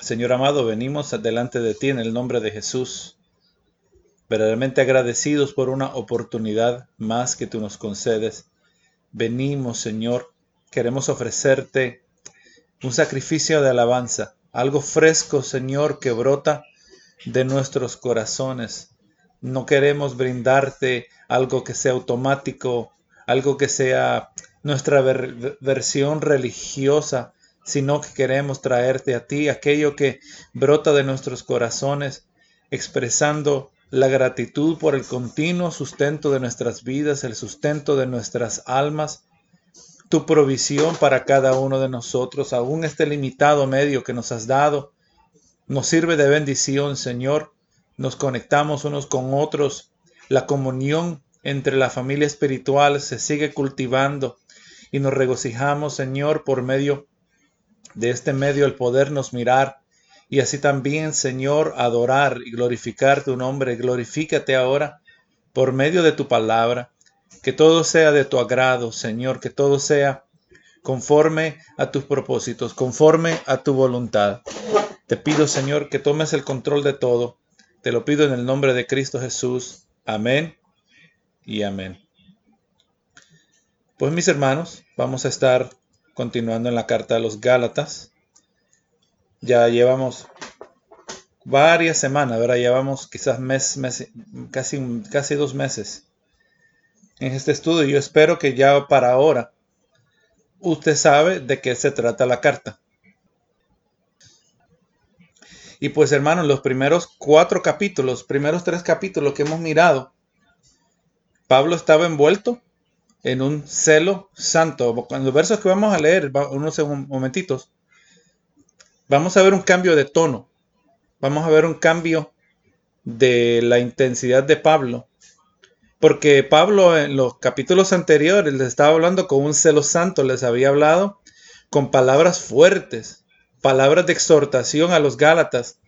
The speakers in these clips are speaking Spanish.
Señor amado, venimos delante de ti en el nombre de Jesús, verdaderamente agradecidos por una oportunidad más que tú nos concedes. Venimos, Señor, queremos ofrecerte un sacrificio de alabanza, algo fresco, Señor, que brota de nuestros corazones. No queremos brindarte algo que sea automático, algo que sea nuestra versión religiosa, sino que queremos traerte a ti aquello que brota de nuestros corazones, expresando la gratitud por el continuo sustento de nuestras vidas, el sustento de nuestras almas, tu provisión para cada uno de nosotros, aún este limitado medio que nos has dado, nos sirve de bendición, Señor. Nos conectamos unos con otros. La comunión entre la familia espiritual se sigue cultivando y nos regocijamos, Señor, por medio de este medio el podernos mirar y así también, Señor, adorar y glorificar tu nombre. Glorifícate ahora por medio de tu palabra. Que todo sea de tu agrado, Señor, que todo sea conforme a tus propósitos, conforme a tu voluntad. Te pido, Señor, que tomes el control de todo. Te lo pido en el nombre de Cristo Jesús. Amén y amén. Pues mis hermanos, vamos a estar continuando en la carta de los Gálatas. Ya llevamos varias semanas, ¿verdad? Llevamos quizás mes, casi, casi dos meses en este estudio. Yo espero que ya para ahora usted sabe de qué se trata la carta. Y pues hermanos, los primeros cuatro capítulos, primeros tres capítulos que hemos mirado, Pablo estaba envuelto en un celo santo. En los versos que vamos a leer, unos momentitos, vamos a ver un cambio de tono. Vamos a ver un cambio de la intensidad de Pablo. Porque Pablo en los capítulos anteriores les estaba hablando con un celo santo, les había hablado con palabras fuertes, palabras de exhortación a los Gálatas,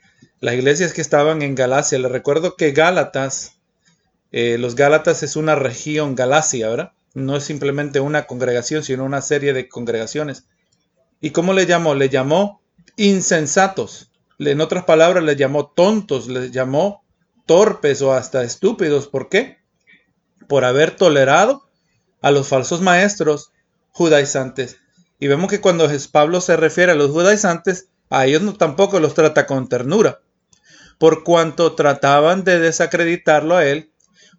las iglesias que estaban en Galacia. Les recuerdo que Gálatas, eh, los Gálatas es una región, Galacia, ¿verdad? No es simplemente una congregación, sino una serie de congregaciones. ¿Y cómo le llamó? Le llamó insensatos. En otras palabras, le llamó tontos, le llamó torpes o hasta estúpidos. ¿Por qué? Por haber tolerado a los falsos maestros judaizantes. Y vemos que cuando Pablo se refiere a los judaizantes, a ellos tampoco los trata con ternura, por cuanto trataban de desacreditarlo a él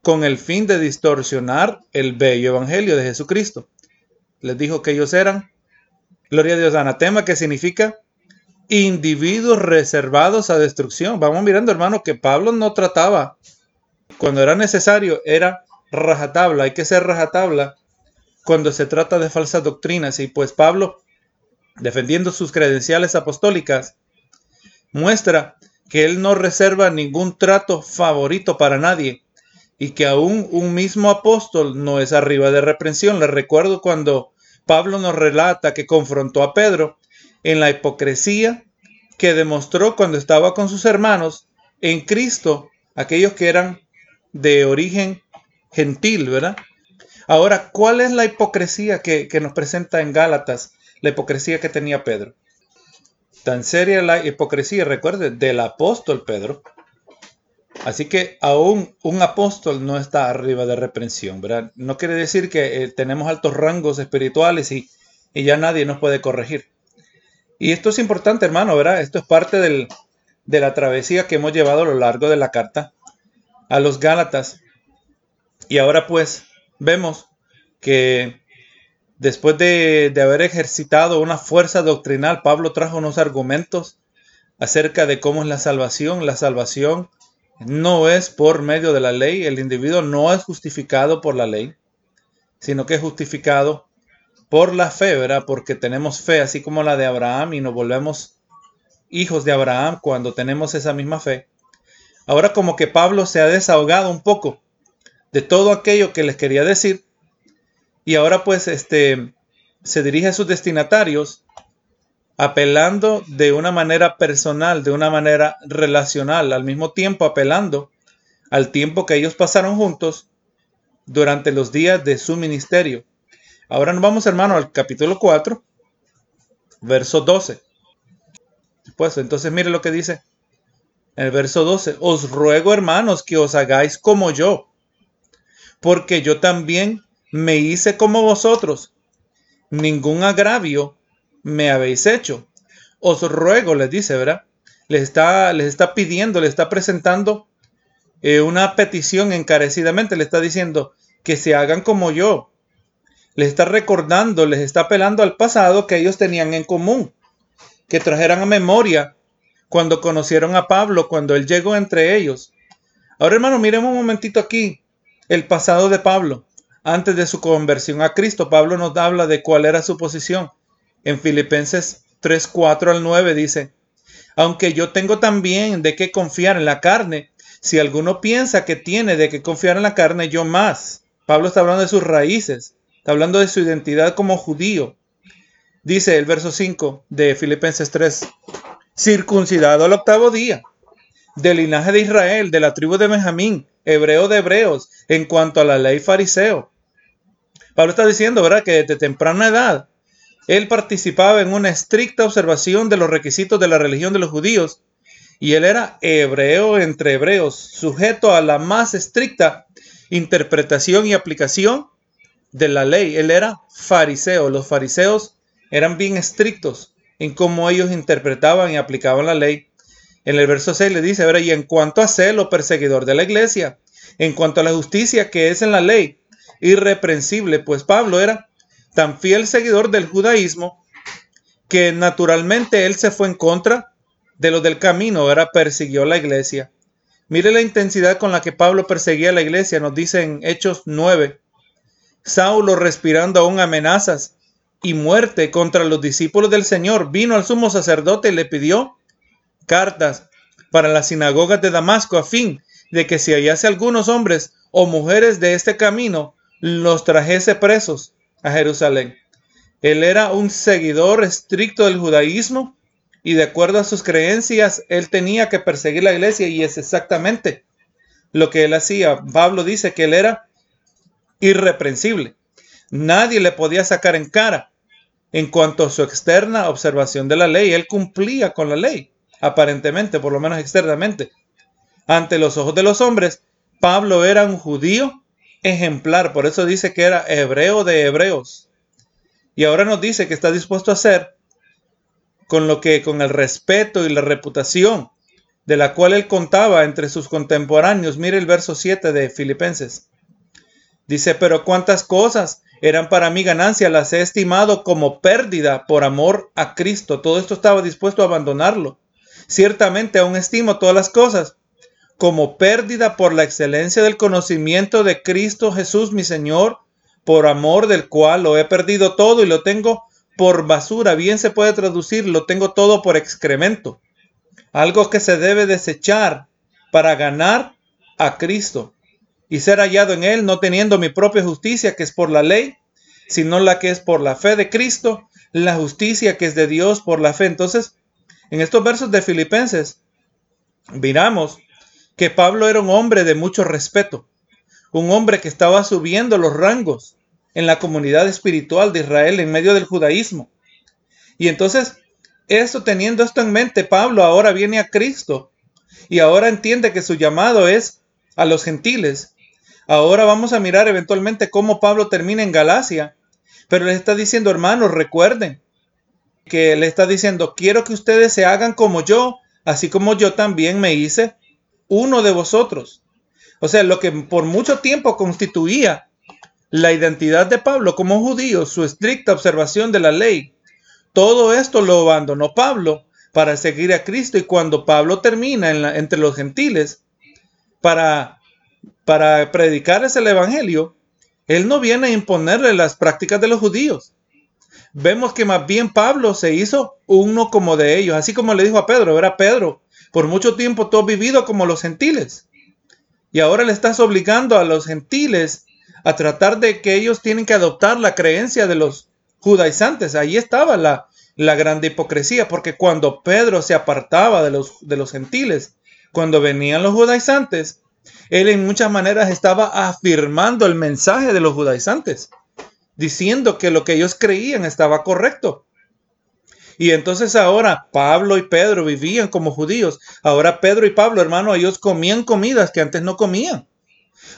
con el fin de distorsionar el bello evangelio de Jesucristo. Les dijo que ellos eran, gloria a Dios, anatema, que significa individuos reservados a destrucción. Vamos mirando, hermano, que Pablo no trataba, cuando era necesario, era rajatabla, hay que ser rajatabla cuando se trata de falsas doctrinas. Y pues Pablo, defendiendo sus credenciales apostólicas, muestra que él no reserva ningún trato favorito para nadie, y que aún un mismo apóstol no es arriba de reprensión. Le recuerdo cuando Pablo nos relata que confrontó a Pedro en la hipocresía que demostró cuando estaba con sus hermanos en Cristo, aquellos que eran de origen gentil, ¿verdad? Ahora, ¿cuál es la hipocresía que, que nos presenta en Gálatas? La hipocresía que tenía Pedro. Tan seria la hipocresía, recuerde, del apóstol Pedro, Así que aún un apóstol no está arriba de reprensión, ¿verdad? No quiere decir que eh, tenemos altos rangos espirituales y, ya nadie nos puede corregir. Y esto es importante, hermano, ¿verdad? Esto es parte de la travesía que hemos llevado a lo largo de la carta a los Gálatas. Y ahora pues vemos que después de, de haber ejercitado una fuerza doctrinal, Pablo trajo unos argumentos acerca de cómo es la salvación. La salvación no es por medio de la ley, el individuo no es justificado por la ley, sino que es justificado por la fe, ¿verdad? Porque tenemos fe, así como la de Abraham, y nos volvemos hijos de Abraham cuando tenemos esa misma fe. Ahora como que Pablo se ha desahogado un poco de todo aquello que les quería decir, y ahora pues este se dirige a sus destinatarios apelando de una manera personal, de una manera relacional, al mismo tiempo apelando al tiempo que ellos pasaron juntos durante los días de su ministerio. Ahora nos vamos, hermano, al capítulo 4, verso 12. supuesto. Entonces mire lo que dice el verso 12. Os ruego, hermanos, que os hagáis como yo, porque yo también me hice como vosotros. Ningún agravio me habéis hecho. Os ruego, les dice, ¿verdad? Les está, les está pidiendo, les está presentando eh, una petición encarecidamente. Le está diciendo que se hagan como yo. Les está recordando, les está apelando al pasado que ellos tenían en común. Que trajeran a memoria cuando conocieron a Pablo, cuando él llegó entre ellos. Ahora, hermano, miremos un momentito aquí el pasado de Pablo. Antes de su conversión a Cristo, Pablo nos habla de cuál era su posición. En Filipenses 3, 4 al 9 dice, aunque yo tengo también de qué confiar en la carne, si alguno piensa que tiene de qué confiar en la carne, yo más. Pablo está hablando de sus raíces, está hablando de su identidad como judío. Dice el verso 5 de Filipenses 3, circuncidado al octavo día, del linaje de Israel, de la tribu de Benjamín, hebreo de hebreos, en cuanto a la ley fariseo, Pablo está diciendo, ¿verdad?, que desde temprana edad él participaba en una estricta observación de los requisitos de la religión de los judíos y él era hebreo entre hebreos, sujeto a la más estricta interpretación y aplicación de la ley. Él era fariseo. Los fariseos eran bien estrictos en cómo ellos interpretaban y aplicaban la ley. En el verso 6 le dice, ¿verdad? y en cuanto a celo perseguidor de la iglesia, en cuanto a la justicia que es en la ley, irreprensible, pues Pablo era tan fiel seguidor del judaísmo que naturalmente él se fue en contra de lo del camino, era persiguió la iglesia. Mire la intensidad con la que Pablo perseguía la iglesia, nos dice en Hechos 9. Saulo respirando aún amenazas y muerte contra los discípulos del Señor, vino al sumo sacerdote y le pidió cartas para las sinagogas de Damasco a fin de que si hallase algunos hombres o mujeres de este camino, los trajese presos a Jerusalén. Él era un seguidor estricto del judaísmo y de acuerdo a sus creencias, él tenía que perseguir la iglesia y es exactamente lo que él hacía. Pablo dice que él era irreprensible. Nadie le podía sacar en cara en cuanto a su externa observación de la ley. Él cumplía con la ley, aparentemente, por lo menos externamente. Ante los ojos de los hombres, Pablo era un judío ejemplar, por eso dice que era hebreo de hebreos. Y ahora nos dice que está dispuesto a hacer con lo que con el respeto y la reputación de la cual él contaba entre sus contemporáneos. Mire el verso 7 de Filipenses. Dice, pero cuántas cosas eran para mí ganancia, las he estimado como pérdida por amor a Cristo. Todo esto estaba dispuesto a abandonarlo. Ciertamente aún estimo todas las cosas como pérdida por la excelencia del conocimiento de Cristo Jesús mi Señor, por amor del cual lo he perdido todo y lo tengo por basura. Bien se puede traducir, lo tengo todo por excremento. Algo que se debe desechar para ganar a Cristo y ser hallado en Él, no teniendo mi propia justicia, que es por la ley, sino la que es por la fe de Cristo, la justicia que es de Dios por la fe. Entonces, en estos versos de Filipenses, miramos que Pablo era un hombre de mucho respeto, un hombre que estaba subiendo los rangos en la comunidad espiritual de Israel en medio del judaísmo. Y entonces, esto teniendo esto en mente, Pablo ahora viene a Cristo y ahora entiende que su llamado es a los gentiles. Ahora vamos a mirar eventualmente cómo Pablo termina en Galacia, pero le está diciendo, hermanos, recuerden que le está diciendo, quiero que ustedes se hagan como yo, así como yo también me hice uno de vosotros. O sea, lo que por mucho tiempo constituía la identidad de Pablo como judío, su estricta observación de la ley, todo esto lo abandonó Pablo para seguir a Cristo y cuando Pablo termina entre los gentiles para, para predicarles el Evangelio, él no viene a imponerle las prácticas de los judíos. Vemos que más bien Pablo se hizo uno como de ellos, así como le dijo a Pedro, era Pedro, por mucho tiempo tú has vivido como los gentiles. Y ahora le estás obligando a los gentiles a tratar de que ellos tienen que adoptar la creencia de los judaizantes. Ahí estaba la, la grande hipocresía, porque cuando Pedro se apartaba de los, de los gentiles, cuando venían los judaizantes, él en muchas maneras estaba afirmando el mensaje de los judaizantes, diciendo que lo que ellos creían estaba correcto. Y entonces ahora Pablo y Pedro vivían como judíos. Ahora Pedro y Pablo, hermano, ellos comían comidas que antes no comían.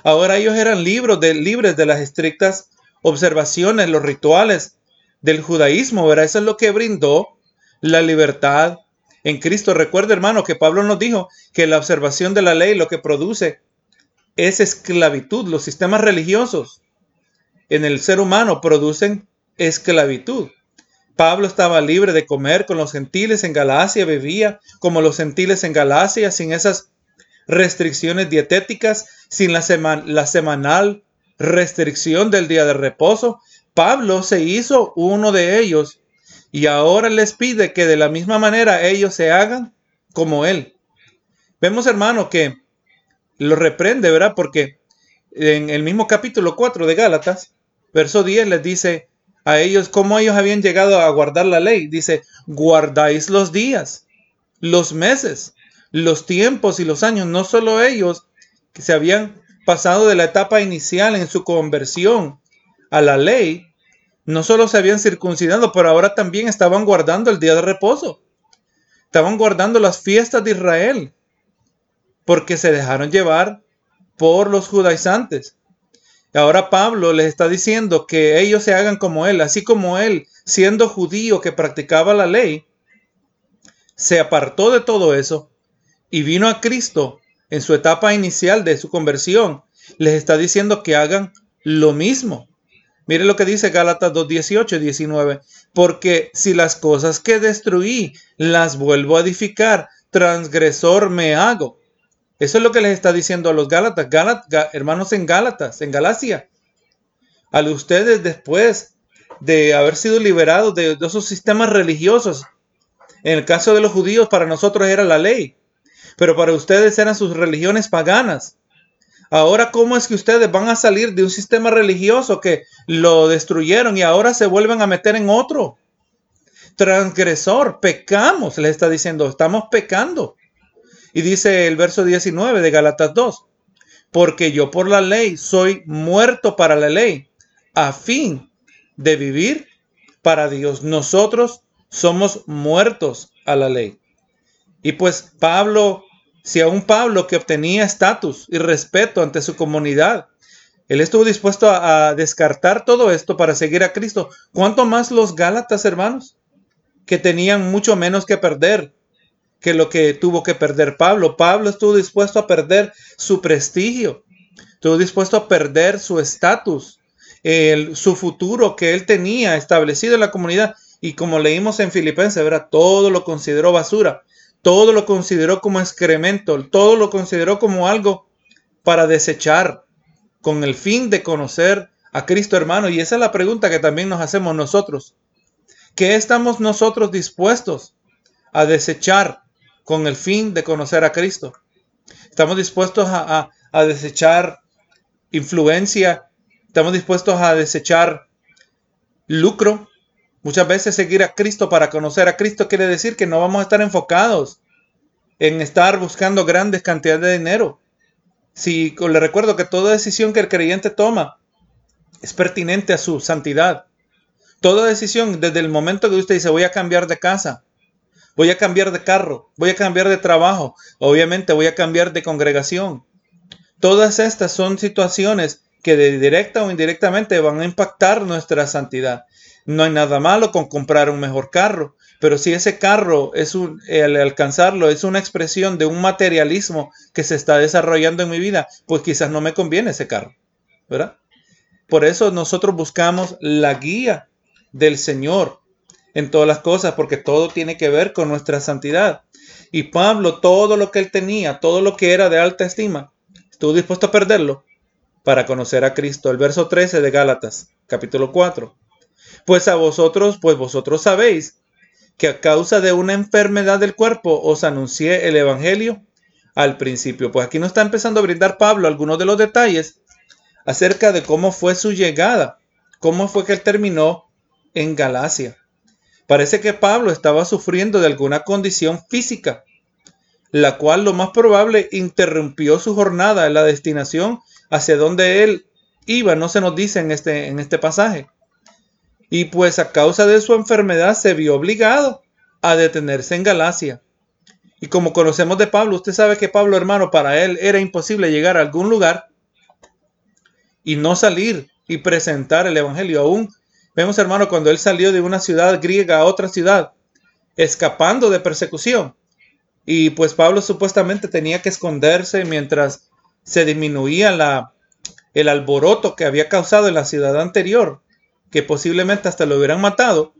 Ahora ellos eran libres de, libres de las estrictas observaciones, los rituales del judaísmo, ¿verdad? Eso es lo que brindó la libertad en Cristo. Recuerda, hermano, que Pablo nos dijo que la observación de la ley lo que produce es esclavitud. Los sistemas religiosos en el ser humano producen esclavitud. Pablo estaba libre de comer con los gentiles en Galacia, bebía como los gentiles en Galacia, sin esas restricciones dietéticas, sin la, semanal restricción del día de reposo. Pablo se hizo uno de ellos y ahora les pide que de la misma manera ellos se hagan como él. Vemos, hermano, que lo reprende, ¿verdad? Porque en el mismo capítulo 4 de Gálatas, verso 10 les dice a ellos cómo ellos habían llegado a guardar la ley. Dice, guardáis los días, los meses, los tiempos y los años. No solo ellos que se habían pasado de la etapa inicial en su conversión a la ley, no solo se habían circuncidado, pero ahora también estaban guardando el día de reposo. Estaban guardando las fiestas de Israel porque se dejaron llevar por los judaizantes. Ahora Pablo les está diciendo que ellos se hagan como él, así como él, siendo judío que practicaba la ley, se apartó de todo eso y vino a Cristo en su etapa inicial de su conversión. Les está diciendo que hagan lo mismo. Mire lo que dice Gálatas 2, 18 y 19. Porque si las cosas que destruí las vuelvo a edificar, transgresor me hago. Eso es lo que les está diciendo a los Gálatas, hermanos en Gálatas, en Galacia. A ustedes después de haber sido liberados de, de esos sistemas religiosos. En el caso de los judíos, para nosotros era la ley, pero para ustedes eran sus religiones paganas. Ahora, ¿cómo es que ustedes van a salir de un sistema religioso que lo destruyeron y ahora se vuelven a meter en otro? Transgresor, pecamos, le está diciendo, estamos pecando. Y dice el verso 19 de Galatas 2, porque yo por la ley soy muerto para la ley, a fin de vivir para Dios. Nosotros somos muertos a la ley. Y pues Pablo, si aún Pablo que obtenía estatus y respeto ante su comunidad, él estuvo dispuesto a, a, descartar todo esto para seguir a Cristo. ¿Cuánto más los Gálatas, hermanos? Que tenían mucho menos que perder que lo que tuvo que perder Pablo. Pablo estuvo dispuesto a perder su prestigio, estuvo dispuesto a perder su estatus, su futuro que él tenía establecido en la comunidad. Y como leímos en Filipenses, ¿verdad? todo lo consideró basura, todo lo consideró como excremento, todo lo consideró como algo para desechar con el fin de conocer a Cristo hermano. Y esa es la pregunta que también nos hacemos nosotros. ¿Qué estamos nosotros dispuestos a desechar con el fin de conocer a Cristo. Estamos dispuestos a, desechar influencia, estamos dispuestos a desechar lucro. Muchas veces seguir a Cristo para conocer a Cristo quiere decir que no vamos a estar enfocados en estar buscando grandes cantidades de dinero. Si le recuerdo que toda decisión que el creyente toma es pertinente a su santidad. Toda decisión, desde el momento que usted dice voy a cambiar de casa, voy a cambiar de carro, voy a cambiar de trabajo, obviamente voy a cambiar de congregación. Todas estas son situaciones que de directa o indirectamente van a impactar nuestra santidad. No hay nada malo con comprar un mejor carro, pero si ese carro es un, el alcanzarlo es una expresión de un materialismo que se está desarrollando en mi vida, pues quizás no me conviene ese carro, ¿verdad? Por eso nosotros buscamos la guía del Señor en todas las cosas, porque todo tiene que ver con nuestra santidad. Y Pablo, todo lo que él tenía, todo lo que era de alta estima, estuvo dispuesto a perderlo para conocer a Cristo. El verso 13 de Gálatas, capítulo 4. Pues a vosotros, pues vosotros sabéis que a causa de una enfermedad del cuerpo os anuncié el Evangelio al principio. Pues aquí nos está empezando a brindar Pablo algunos de los detalles acerca de cómo fue su llegada, cómo fue que él terminó en Galacia. Parece que Pablo estaba sufriendo de alguna condición física, la cual lo más probable interrumpió su jornada en la destinación hacia donde él iba, no se nos dice en este, en este pasaje. Y pues a causa de su enfermedad se vio obligado a detenerse en Galacia. Y como conocemos de Pablo, usted sabe que Pablo, hermano, para él era imposible llegar a algún lugar y no salir y presentar el Evangelio. Aún vemos, hermano, cuando él salió de una ciudad griega a otra ciudad, escapando de persecución. Y pues Pablo supuestamente tenía que esconderse mientras se disminuía la, el alboroto que había causado en la ciudad anterior, que posiblemente hasta lo hubieran matado.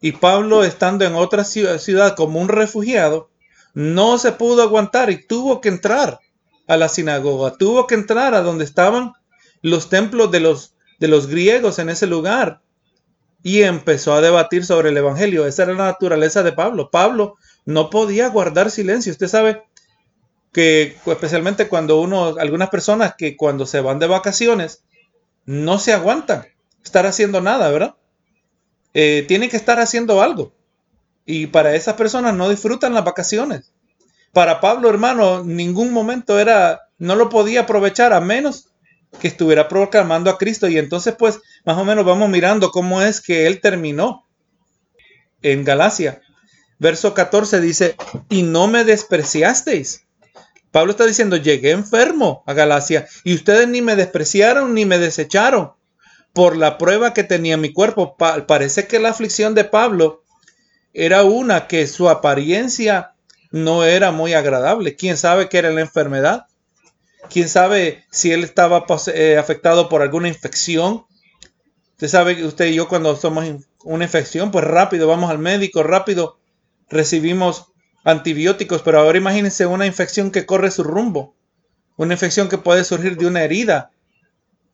Y Pablo, estando en otra ciudad como un refugiado, no se pudo aguantar y tuvo que entrar a la sinagoga, tuvo que entrar a donde estaban los templos de los, de los griegos en ese lugar y empezó a debatir sobre el Evangelio. Esa era la naturaleza de Pablo. Pablo no podía guardar silencio. Usted sabe que especialmente cuando uno, algunas personas que cuando se van de vacaciones no se aguantan estar haciendo nada, ¿verdad? Eh, tienen que estar haciendo algo. Y para esas personas no disfrutan las vacaciones. Para Pablo, hermano, ningún momento era, no lo podía aprovechar a menos que estuviera proclamando a Cristo. Y entonces, pues, más o menos vamos mirando cómo es que él terminó en Galacia. Verso 14 dice, y no me despreciasteis. Pablo está diciendo, llegué enfermo a Galacia y ustedes ni me despreciaron ni me desecharon por la prueba que tenía mi cuerpo. parece que la aflicción de Pablo era una que su apariencia no era muy agradable. ¿Quién sabe qué era la enfermedad? ¿Quién sabe si él estaba eh, afectado por alguna infección? Usted sabe que usted y yo cuando somos una infección, pues rápido vamos al médico, rápido recibimos antibióticos, pero ahora imagínense una infección que corre su rumbo, una infección que puede surgir de una herida.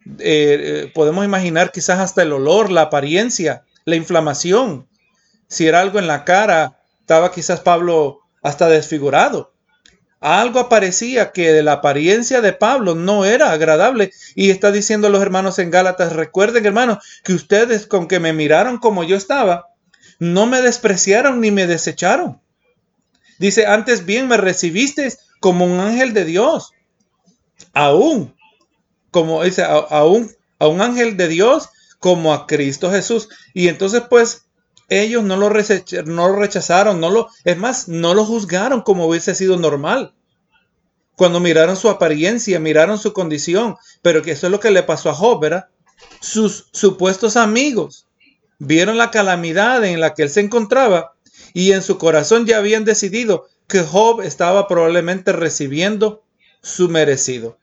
Eh, eh, podemos imaginar quizás hasta el olor, la apariencia, la inflamación. Si era algo en la cara, estaba quizás Pablo hasta desfigurado. Algo aparecía que de la apariencia de Pablo no era agradable. Y está diciendo los hermanos en Gálatas, recuerden hermanos, que ustedes con que me miraron como yo estaba, no me despreciaron ni me desecharon. Dice, antes bien me recibiste como un ángel de Dios. Aún, como dice, aún a un ángel de Dios como a Cristo Jesús. Y entonces pues ellos no lo, no lo rechazaron, no lo, es más, no lo juzgaron como hubiese sido normal. Cuando miraron su apariencia, miraron su condición, pero que eso es lo que le pasó a Job, ¿verdad? Sus supuestos amigos vieron la calamidad en la que él se encontraba y en su corazón ya habían decidido que Job estaba probablemente recibiendo su merecido.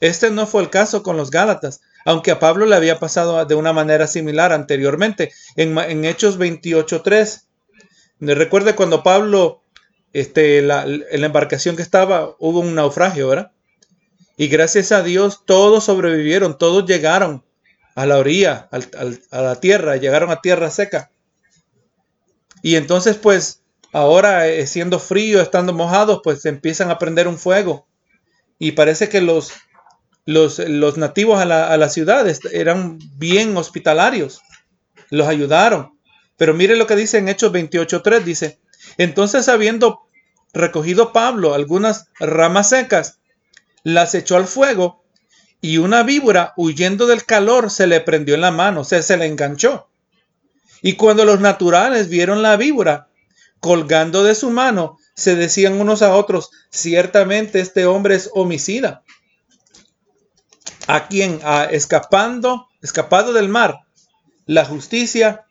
Este no fue el caso con los Gálatas aunque a Pablo le había pasado de una manera similar anteriormente, en, en Hechos 28.3. Recuerde cuando Pablo, este, la, en la embarcación que estaba, hubo un naufragio, ¿verdad? Y gracias a Dios todos sobrevivieron, todos llegaron a la orilla, a la tierra, llegaron a tierra seca. Y entonces pues ahora eh, siendo frío, estando mojados, pues empiezan a prender un fuego. Y parece que los los, nativos a la, ciudad eran bien hospitalarios, los ayudaron. Pero mire lo que dice en Hechos 28.3, dice, entonces habiendo recogido Pablo algunas ramas secas, las echó al fuego y una víbora huyendo del calor se le prendió en la mano, o se le enganchó. Y cuando los naturales vieron la víbora colgando de su mano, se decían unos a otros, ciertamente este hombre es homicida a quien ha escapando, escapado del mar, la justicia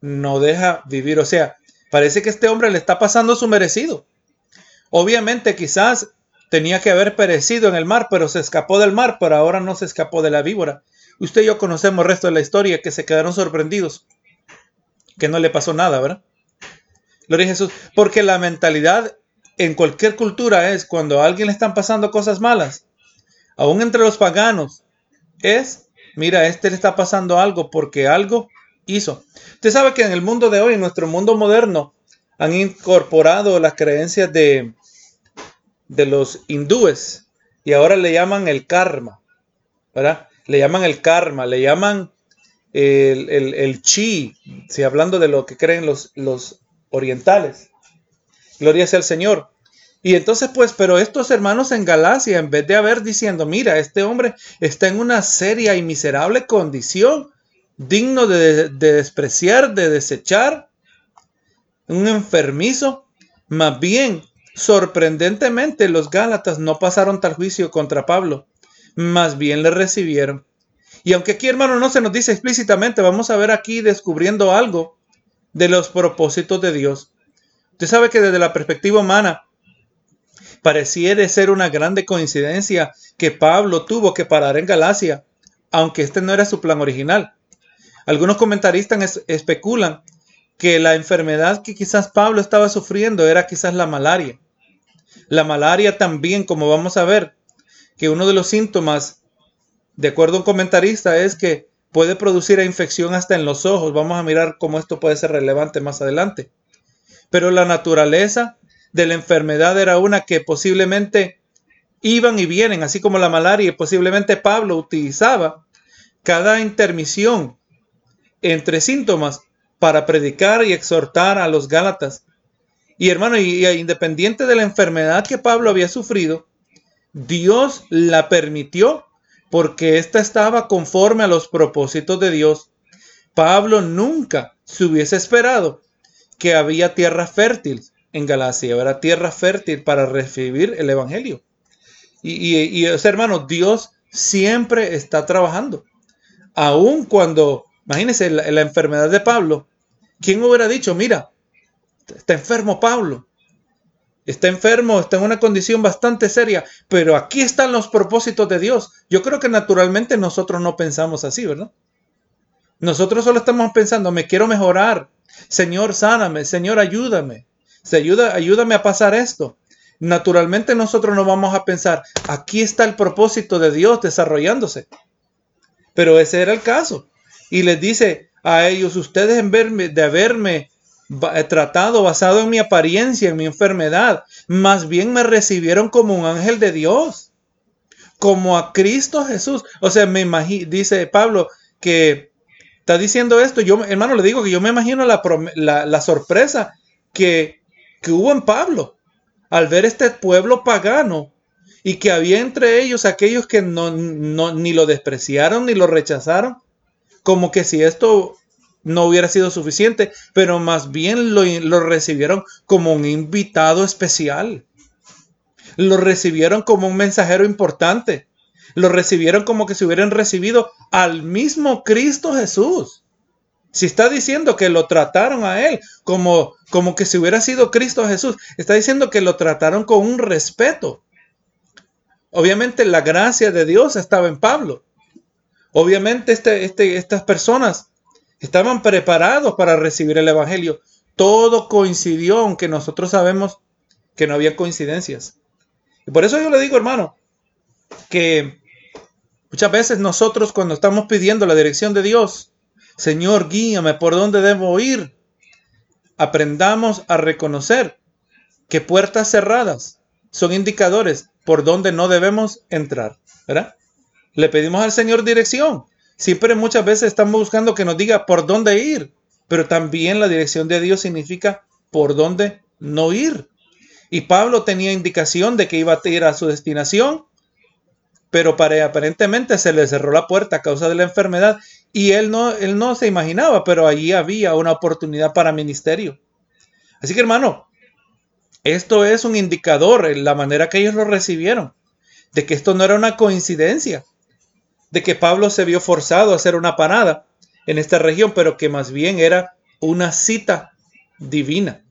no deja vivir. O sea, parece que este hombre le está pasando su merecido. Obviamente quizás tenía que haber perecido en el mar, pero se escapó del mar, pero ahora no se escapó de la víbora. Usted y yo conocemos el resto de la historia, que se quedaron sorprendidos, que no le pasó nada, ¿verdad? Gloria a Jesús, porque la mentalidad en cualquier cultura es cuando a alguien le están pasando cosas malas, aún entre los paganos, es, mira, este le está pasando algo porque algo hizo. Usted sabe que en el mundo de hoy, en nuestro mundo moderno, han incorporado las creencias de, de los hindúes y ahora le llaman el karma, ¿verdad? Le llaman el karma, le llaman el, el chi, si hablando de lo que creen los, los orientales. Gloria sea al Señor. Y entonces, pues, pero estos hermanos en Galacia, en vez de haber diciendo, mira, este hombre está en una seria y miserable condición, digno de, despreciar, de desechar, un enfermizo. Más bien, sorprendentemente, los Gálatas no pasaron tal juicio contra Pablo, más bien le recibieron. Y aunque aquí, hermano, no se nos dice explícitamente, vamos a ver aquí descubriendo algo de los propósitos de Dios. Usted sabe que desde la perspectiva humana, pareciera ser una grande coincidencia que Pablo tuvo que parar en Galacia, aunque este no era su plan original. Algunos comentaristas especulan que la enfermedad que quizás Pablo estaba sufriendo era quizás la malaria. La malaria también, como vamos a ver, que uno de los síntomas, de acuerdo a un comentarista, es que puede producir infección hasta en los ojos. Vamos a mirar cómo esto puede ser relevante más adelante. Pero la naturaleza de la enfermedad era una que posiblemente iban y vienen, así como la malaria, posiblemente Pablo utilizaba cada intermisión entre síntomas para predicar y exhortar a los Gálatas. Y hermano, independiente de la enfermedad que Pablo había sufrido, Dios la permitió porque ésta estaba conforme a los propósitos de Dios. Pablo nunca se hubiese esperado que había tierra fértil en Galacia, era tierra fértil para recibir el Evangelio. Y, y, hermano, Dios siempre está trabajando. Aun cuando, imagínense la enfermedad de Pablo, ¿quién hubiera dicho, mira, está enfermo Pablo? Está enfermo, está en una condición bastante seria, pero aquí están los propósitos de Dios. Yo creo que naturalmente nosotros no pensamos así, ¿verdad? Nosotros solo estamos pensando, me quiero mejorar. Señor, sáname. Señor, ayúdame. Se ayuda, ayúdame a pasar esto. Naturalmente nosotros no vamos a pensar, aquí está el propósito de Dios desarrollándose. Pero ese era el caso. Y les dice a ellos, ustedes en verme, de haberme eh, tratado basado en mi apariencia, en mi enfermedad, más bien me recibieron como un ángel de Dios, como a Cristo Jesús. O sea, me imagino, dice Pablo que está diciendo esto, yo hermano le digo que yo me imagino la, sorpresa que, que hubo en Pablo al ver este pueblo pagano y que había entre ellos aquellos que no, ni lo despreciaron ni lo rechazaron, como que si esto no hubiera sido suficiente, pero más bien lo, lo recibieron como un invitado especial. Lo recibieron como un mensajero importante. Lo recibieron como que se hubieran recibido al mismo Cristo Jesús. Si está diciendo que lo trataron a él como, como que si hubiera sido Cristo Jesús, está diciendo que lo trataron con un respeto. Obviamente la gracia de Dios estaba en Pablo. Obviamente este, este, estas personas Estaban preparados para recibir el Evangelio. Todo coincidió, aunque nosotros sabemos que no había coincidencias. Y por eso yo le digo, hermano, que muchas veces nosotros cuando estamos pidiendo la dirección de Dios, Señor, guíame por dónde debo ir, aprendamos a reconocer que puertas cerradas son indicadores por donde no debemos entrar, ¿verdad? Le pedimos al Señor dirección Siempre muchas veces estamos buscando que nos diga por dónde ir, pero también la dirección de Dios significa por dónde no ir. Y Pablo tenía indicación de que iba a ir a su destinación, pero para, aparentemente se le cerró la puerta a causa de la enfermedad y él no, él no se imaginaba, pero allí había una oportunidad para ministerio. Así que hermano, esto es un indicador en la manera que ellos lo recibieron, de que esto no era una coincidencia, de que Pablo se vio forzado a hacer una parada en esta región, pero que más bien era una cita divina.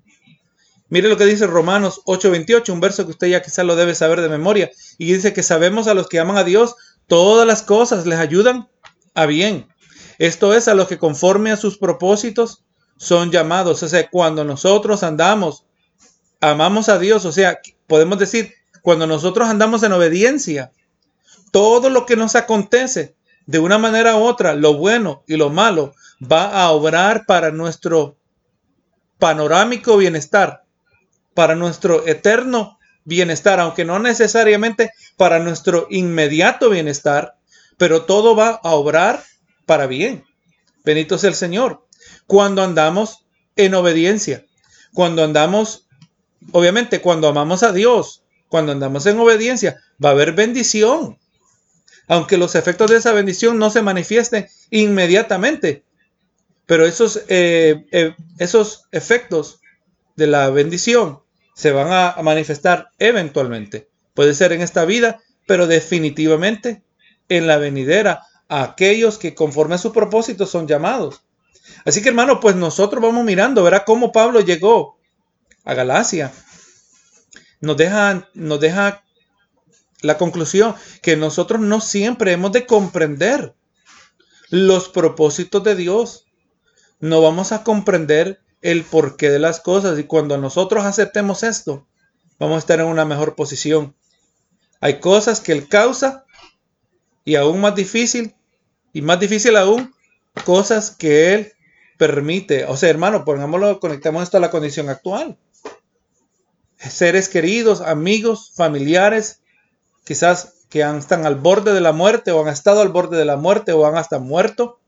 Mire lo que dice Romanos 8:28, un verso que usted ya quizás lo debe saber de memoria, y dice que sabemos a los que aman a Dios, todas las cosas les ayudan a bien. Esto es a los que conforme a sus propósitos son llamados. O sea, cuando nosotros andamos, amamos a Dios, o sea, podemos decir, cuando nosotros andamos en obediencia todo lo que nos acontece, de una manera u otra, lo bueno y lo malo, va a obrar para nuestro panorámico bienestar, para nuestro eterno bienestar, aunque no necesariamente para nuestro inmediato bienestar, pero todo va a obrar para bien. Bendito sea el Señor. Cuando andamos en obediencia, cuando andamos, obviamente, cuando amamos a Dios, cuando andamos en obediencia, va a haber bendición aunque los efectos de esa bendición no se manifiesten inmediatamente. Pero esos, eh, eh, esos efectos de la bendición se van a manifestar eventualmente. Puede ser en esta vida, pero definitivamente en la venidera a aquellos que conforme a su propósito son llamados. Así que hermano, pues nosotros vamos mirando, verá cómo Pablo llegó a Galacia. Nos deja, nos deja la conclusión que nosotros no siempre hemos de comprender los propósitos de Dios. No vamos a comprender el porqué de las cosas y cuando nosotros aceptemos esto, vamos a estar en una mejor posición. Hay cosas que Él causa y aún más difícil y más difícil aún, cosas que Él permite. O sea, hermano, pongámoslo, conectemos esto a la condición actual. Seres queridos, amigos, familiares, quizás que han, están al borde de la muerte o han estado al borde de la muerte o han hasta muerto.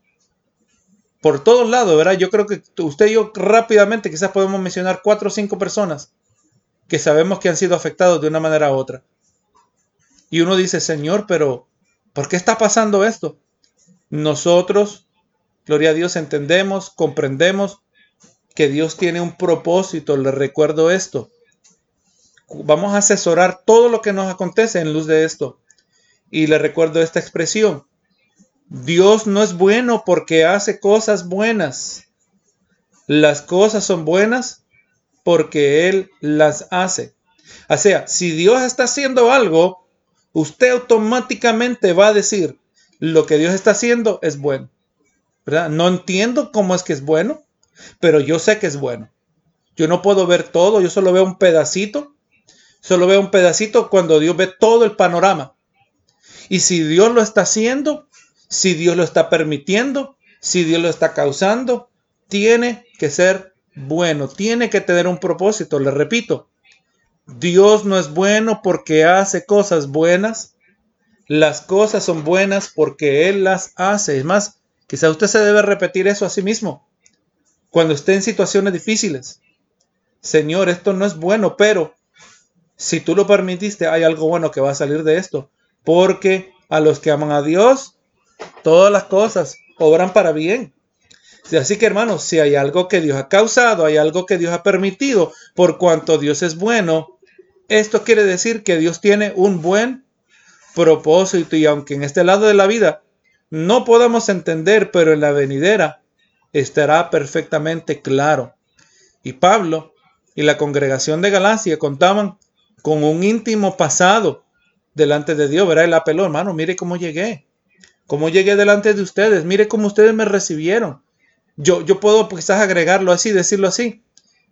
Por todos lados, ¿verdad? Yo creo que usted y yo rápidamente quizás podemos mencionar cuatro o cinco personas que sabemos que han sido afectados de una manera u otra. Y uno dice, Señor, pero ¿por qué está pasando esto? Nosotros, gloria a Dios, entendemos, comprendemos que Dios tiene un propósito. Le recuerdo esto. Vamos a asesorar todo lo que nos acontece en luz de esto. Y le recuerdo esta expresión. Dios no es bueno porque hace cosas buenas. Las cosas son buenas porque Él las hace. O sea, si Dios está haciendo algo, usted automáticamente va a decir, lo que Dios está haciendo es bueno. ¿verdad? No entiendo cómo es que es bueno, pero yo sé que es bueno. Yo no puedo ver todo, yo solo veo un pedacito. Solo veo un pedacito cuando Dios ve todo el panorama. Y si Dios lo está haciendo, si Dios lo está permitiendo, si Dios lo está causando, tiene que ser bueno, tiene que tener un propósito. Le repito, Dios no es bueno porque hace cosas buenas, las cosas son buenas porque Él las hace. Es más, quizá usted se debe repetir eso a sí mismo cuando esté en situaciones difíciles. Señor, esto no es bueno, pero si tú lo permitiste, hay algo bueno que va a salir de esto. Porque a los que aman a Dios, todas las cosas obran para bien. Así que hermanos, si hay algo que Dios ha causado, hay algo que Dios ha permitido, por cuanto Dios es bueno, esto quiere decir que Dios tiene un buen propósito y aunque en este lado de la vida no podamos entender, pero en la venidera estará perfectamente claro. Y Pablo y la congregación de Galacia contaban con un íntimo pasado delante de Dios. Verá el apelo, hermano, mire cómo llegué. Cómo llegué delante de ustedes. Mire cómo ustedes me recibieron. Yo, yo puedo quizás agregarlo así, decirlo así.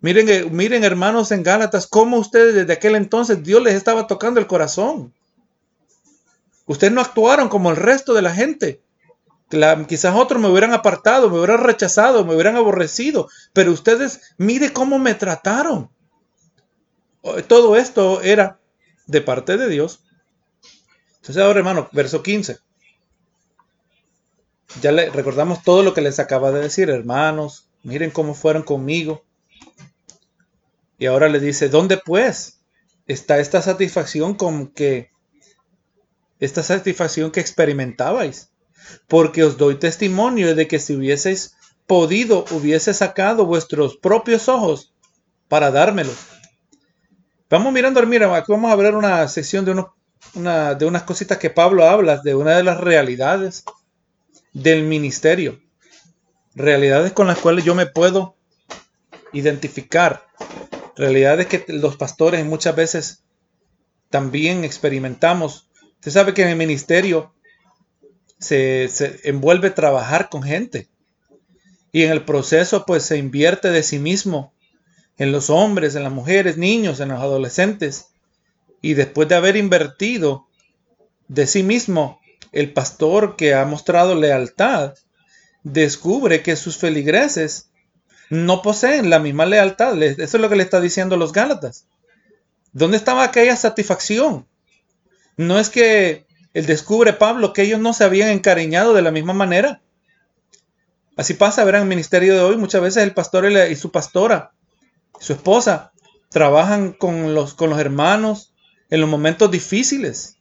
Miren, eh, miren, hermanos en Gálatas, cómo ustedes desde aquel entonces Dios les estaba tocando el corazón. Ustedes no actuaron como el resto de la gente. quizás otros me hubieran apartado, me hubieran rechazado, me hubieran aborrecido, pero ustedes, mire cómo me trataron. Todo esto era de parte de Dios. Entonces ahora, hermano, verso 15. Ya le recordamos todo lo que les acaba de decir, hermanos. Miren cómo fueron conmigo. Y ahora le dice, ¿dónde pues está esta satisfacción con que esta satisfacción que experimentabais, porque os doy testimonio de que si hubieseis podido, hubiese sacado vuestros propios ojos para dármelo. Vamos mirando, mira, aquí vamos a ver una sección de, una, de unas cositas que Pablo habla, de una de las realidades del ministerio. Realidades con las cuales yo me puedo identificar. Realidades que los pastores muchas veces también experimentamos Usted sabe que en el ministerio se, envuelve trabajar con gente. Y en el proceso pues se invierte de sí mismo en los hombres, en las mujeres, niños, en los adolescentes. Y después de haber invertido de sí mismo, el pastor que ha mostrado lealtad descubre que sus feligreses no poseen la misma lealtad. Eso es lo que le está diciendo los Gálatas. ¿Dónde estaba aquella satisfacción? No es que él descubre, Pablo, que ellos no se habían encariñado de la misma manera. Así pasa, verán, el ministerio de hoy, muchas veces el pastor y, su pastora, su esposa, trabajan con los, con los hermanos en los momentos difíciles.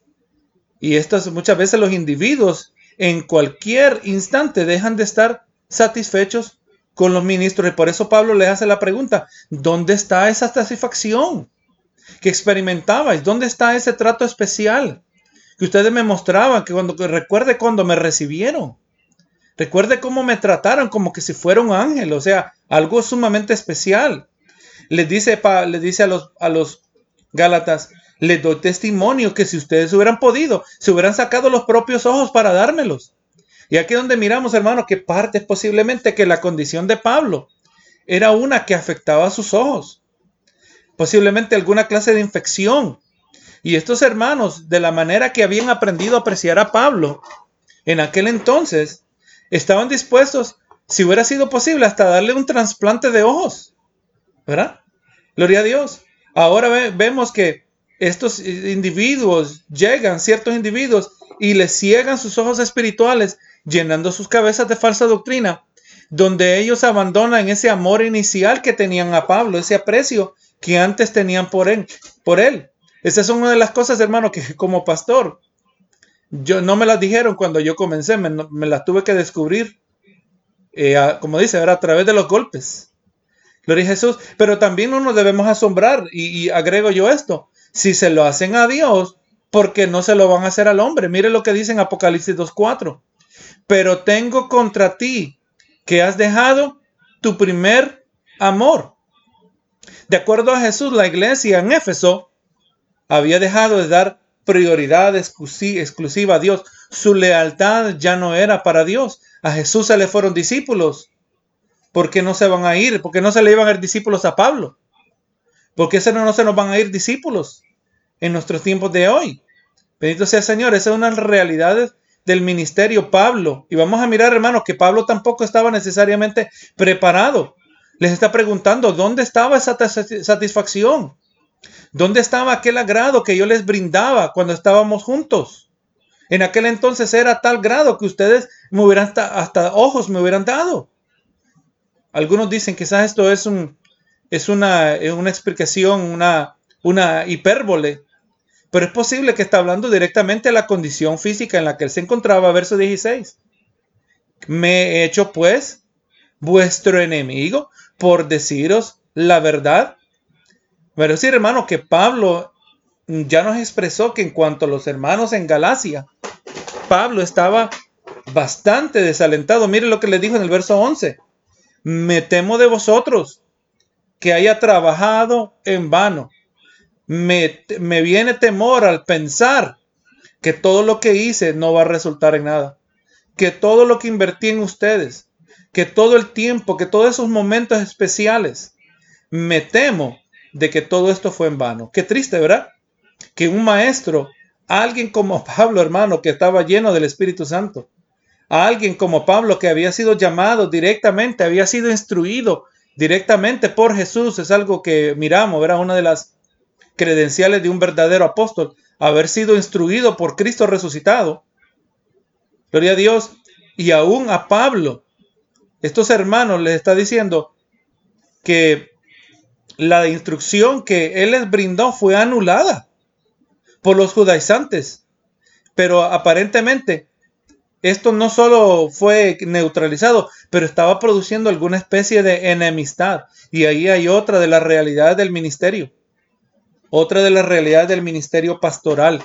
Y estas muchas veces los individuos en cualquier instante dejan de estar satisfechos con los ministros. Y por eso Pablo les hace la pregunta, ¿dónde está esa satisfacción que experimentabais? ¿Dónde está ese trato especial que ustedes me mostraban? Que cuando que recuerde cuando me recibieron. Recuerde cómo me trataron como que si fuera un ángel, o sea, algo sumamente especial. Les dice, les dice a los, a los Gálatas, les doy testimonio que si ustedes hubieran podido, se hubieran sacado los propios ojos para dármelos. Y aquí donde miramos, hermano, que parte es posiblemente que la condición de Pablo era una que afectaba a sus ojos. Posiblemente alguna clase de infección. Y estos hermanos, de la manera que habían aprendido a apreciar a Pablo, en aquel entonces, estaban dispuestos, si hubiera sido posible, hasta darle un trasplante de ojos. ¿Verdad? Gloria a Dios. Ahora vemos que estos individuos llegan, ciertos individuos, y les ciegan sus ojos espirituales llenando sus cabezas de falsa doctrina, donde ellos abandonan ese amor inicial que tenían a Pablo, ese aprecio que antes tenían por él. Por él. Esa es una de las cosas, hermano, que como pastor, yo no me las dijeron cuando yo comencé, me, las tuve que descubrir, eh, como dice, era a través de los golpes. Gloria a Jesús. Pero también no nos debemos asombrar, y, agrego yo esto, si se lo hacen a Dios, porque no se lo van a hacer al hombre. Mire lo que dice en Apocalipsis 2.4 pero tengo contra ti que has dejado tu primer amor. De acuerdo a Jesús, la iglesia en Éfeso había dejado de dar prioridad exclusiva a Dios. Su lealtad ya no era para Dios. A Jesús se le fueron discípulos. ¿Por qué no se van a ir? ¿Por qué no se le iban a ir discípulos a Pablo? ¿Por qué no se nos van a ir discípulos en nuestros tiempos de hoy? Bendito sea el Señor. Esa es una realidad del ministerio Pablo. Y vamos a mirar, hermanos, que Pablo tampoco estaba necesariamente preparado. Les está preguntando, ¿dónde estaba esa satisfacción? ¿Dónde estaba aquel agrado que yo les brindaba cuando estábamos juntos? En aquel entonces era tal grado que ustedes me hubieran hasta, ojos me hubieran dado. Algunos dicen quizás esto es un es una, una explicación, una, una hipérbole pero es posible que está hablando directamente de la condición física en la que él se encontraba, verso 16. Me he hecho pues vuestro enemigo por deciros la verdad. Pero sí, hermano, que Pablo ya nos expresó que en cuanto a los hermanos en Galacia, Pablo estaba bastante desalentado. Mire lo que le dijo en el verso 11. Me temo de vosotros que haya trabajado en vano me, viene temor al pensar que todo lo que hice no va a resultar en nada. Que todo lo que invertí en ustedes, que todo el tiempo, que todos esos momentos especiales, me temo de que todo esto fue en vano. Qué triste, ¿verdad? Que un maestro, alguien como Pablo, hermano, que estaba lleno del Espíritu Santo, alguien como Pablo que había sido llamado directamente, había sido instruido directamente por Jesús, es algo que miramos, ¿verdad? Una de las credenciales de un verdadero apóstol, haber sido instruido por Cristo resucitado. Gloria a Dios. Y aún a Pablo, estos hermanos les está diciendo que la instrucción que él les brindó fue anulada por los judaizantes. Pero aparentemente esto no solo fue neutralizado, pero estaba produciendo alguna especie de enemistad. Y ahí hay otra de las realidades del ministerio. Otra de las realidades del ministerio pastoral.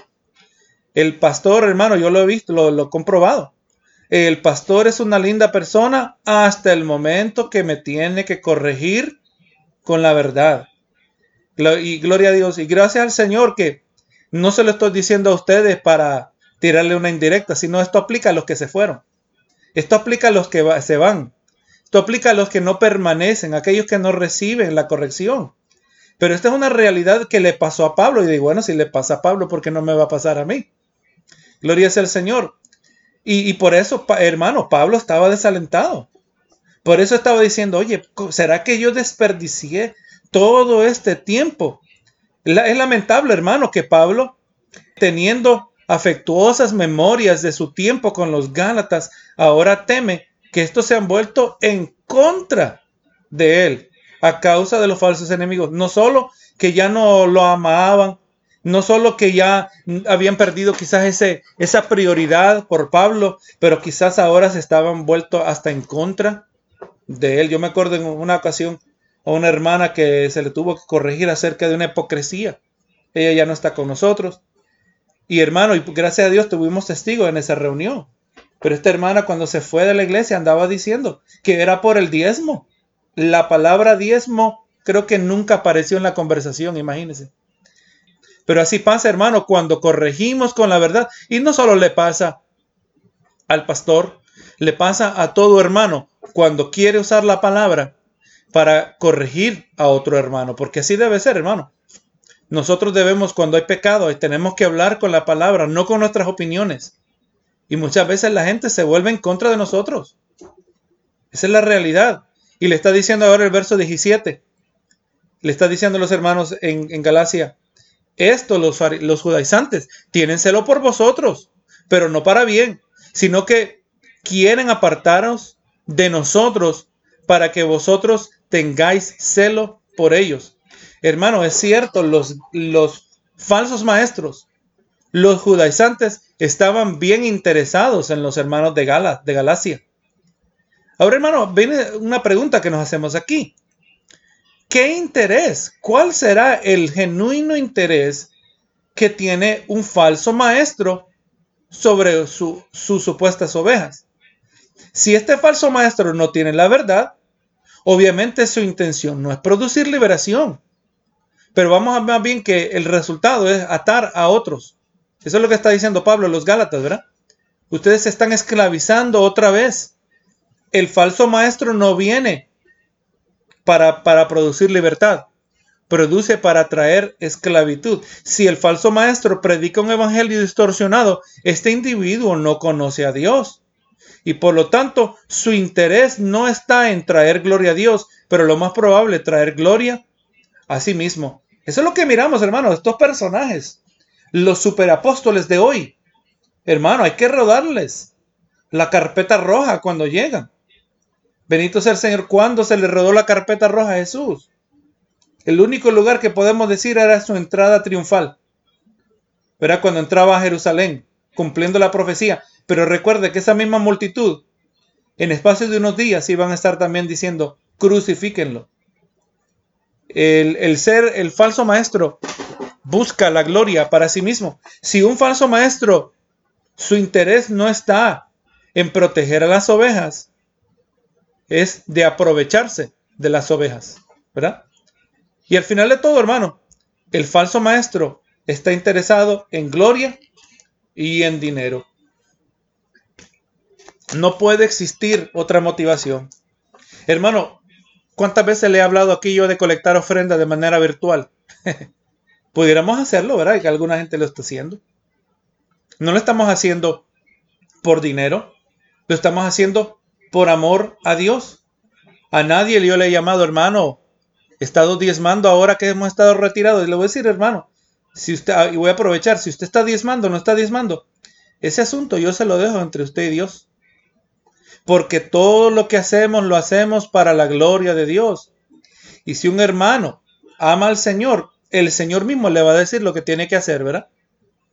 El pastor, hermano, yo lo he visto, lo, he comprobado. El pastor es una linda persona hasta el momento que me tiene que corregir con la verdad. Y gloria a Dios. Y gracias al Señor que no se lo estoy diciendo a ustedes para tirarle una indirecta, sino esto aplica a los que se fueron. Esto aplica a los que se van. Esto aplica a los que no permanecen, aquellos que no reciben la corrección. Pero esta es una realidad que le pasó a Pablo. Y digo, bueno, si le pasa a Pablo, ¿por qué no me va a pasar a mí? Gloria sea el Señor. Y, por eso, hermano, Pablo estaba desalentado. Por eso estaba diciendo, oye, ¿será que yo desperdicié todo este tiempo? es lamentable, hermano, que Pablo, teniendo afectuosas memorias de su tiempo con los Gálatas, ahora teme que estos se han vuelto en contra de él a causa de los falsos enemigos. No solo que ya no lo amaban, no solo que ya habían perdido quizás ese, esa prioridad por Pablo, pero quizás ahora se estaban vuelto hasta en contra de él. Yo me acuerdo en una ocasión a una hermana que se le tuvo que corregir acerca de una hipocresía. Ella ya no está con nosotros. Y hermano, y gracias a Dios tuvimos testigos en esa reunión. Pero esta hermana cuando se fue de la iglesia andaba diciendo que era por el diezmo. La palabra diezmo creo que nunca apareció en la conversación, imagínense. Pero así pasa, hermano, cuando corregimos con la verdad. Y no solo le pasa al pastor, le pasa a todo hermano cuando quiere usar la palabra para corregir a otro hermano, porque así debe ser, hermano. Nosotros debemos, cuando hay pecado, tenemos que hablar con la palabra, no con nuestras opiniones. Y muchas veces la gente se vuelve en contra de nosotros. Esa es la realidad. Y le está diciendo ahora el verso 17. Le está diciendo a los hermanos en, Galacia, esto los, los judaizantes tienen celo por vosotros, pero no para bien, sino que quieren apartaros de nosotros para que vosotros tengáis celo por ellos. Hermano, es cierto, los, los falsos maestros, los judaizantes, estaban bien interesados en los hermanos de, Gala, de Galacia. Ahora, hermano, viene una pregunta que nos hacemos aquí. ¿Qué interés? ¿Cuál será el genuino interés que tiene un falso maestro sobre sus supuestas ovejas? Si este falso maestro no tiene la verdad, obviamente su intención no es producir liberación, pero vamos a ver más bien que el resultado es atar a otros. Eso es lo que está diciendo Pablo en los Gálatas, ¿verdad? Ustedes se están esclavizando otra vez. El falso maestro no viene para, para producir libertad, produce para traer esclavitud. Si el falso maestro predica un evangelio distorsionado, este individuo no conoce a Dios y por lo tanto su interés no está en traer gloria a Dios, pero lo más probable traer gloria a sí mismo. Eso es lo que miramos, hermano, estos personajes, los superapóstoles de hoy. Hermano, hay que rodarles la carpeta roja cuando llegan. Benito sea el Señor, ¿cuándo se le rodó la carpeta roja a Jesús? El único lugar que podemos decir era su entrada triunfal. Era cuando entraba a Jerusalén, cumpliendo la profecía. Pero recuerde que esa misma multitud, en espacio de unos días, iban a estar también diciendo, crucifíquenlo. El ser, el falso maestro, busca la gloria para sí mismo. Si un falso maestro, su interés no está en proteger a las ovejas, es de aprovecharse de las ovejas, ¿verdad? Y al final de todo, hermano, el falso maestro está interesado en gloria y en dinero. No puede existir otra motivación. Hermano, ¿cuántas veces le he hablado aquí yo de colectar ofrendas de manera virtual? Pudiéramos hacerlo, ¿verdad? Que alguna gente lo está haciendo. No lo estamos haciendo por dinero, lo estamos haciendo por amor a Dios. A nadie yo le he llamado, hermano, he estado diezmando ahora que hemos estado retirados. Y le voy a decir, hermano, si usted, y voy a aprovechar, si usted está diezmando no está diezmando, ese asunto yo se lo dejo entre usted y Dios porque todo lo que hacemos lo hacemos para la gloria de Dios. Y si un hermano ama al Señor, el Señor mismo le va a decir lo que tiene que hacer, ¿verdad?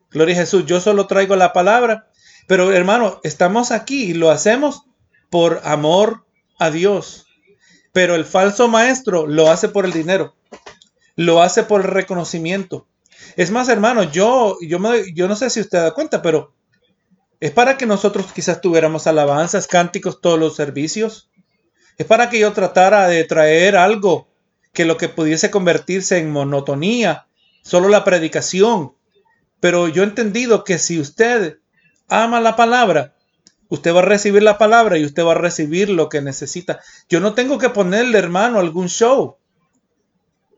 Gloria a Jesús, yo solo traigo la palabra, pero hermano, estamos aquí y lo hacemos por amor a Dios. Pero el falso maestro lo hace por el dinero, lo hace por el reconocimiento. Es más, hermano, yo, yo, no sé si usted da cuenta, pero es para que nosotros quizás tuviéramos alabanzas, cánticos, todos los servicios. Es para que yo tratara de traer algo que lo que pudiese convertirse en monotonía, solo la predicación. Pero yo he entendido que si usted ama la palabra, usted va a recibir la palabra y usted va a recibir lo que necesita. Yo no tengo que ponerle, hermano, algún show.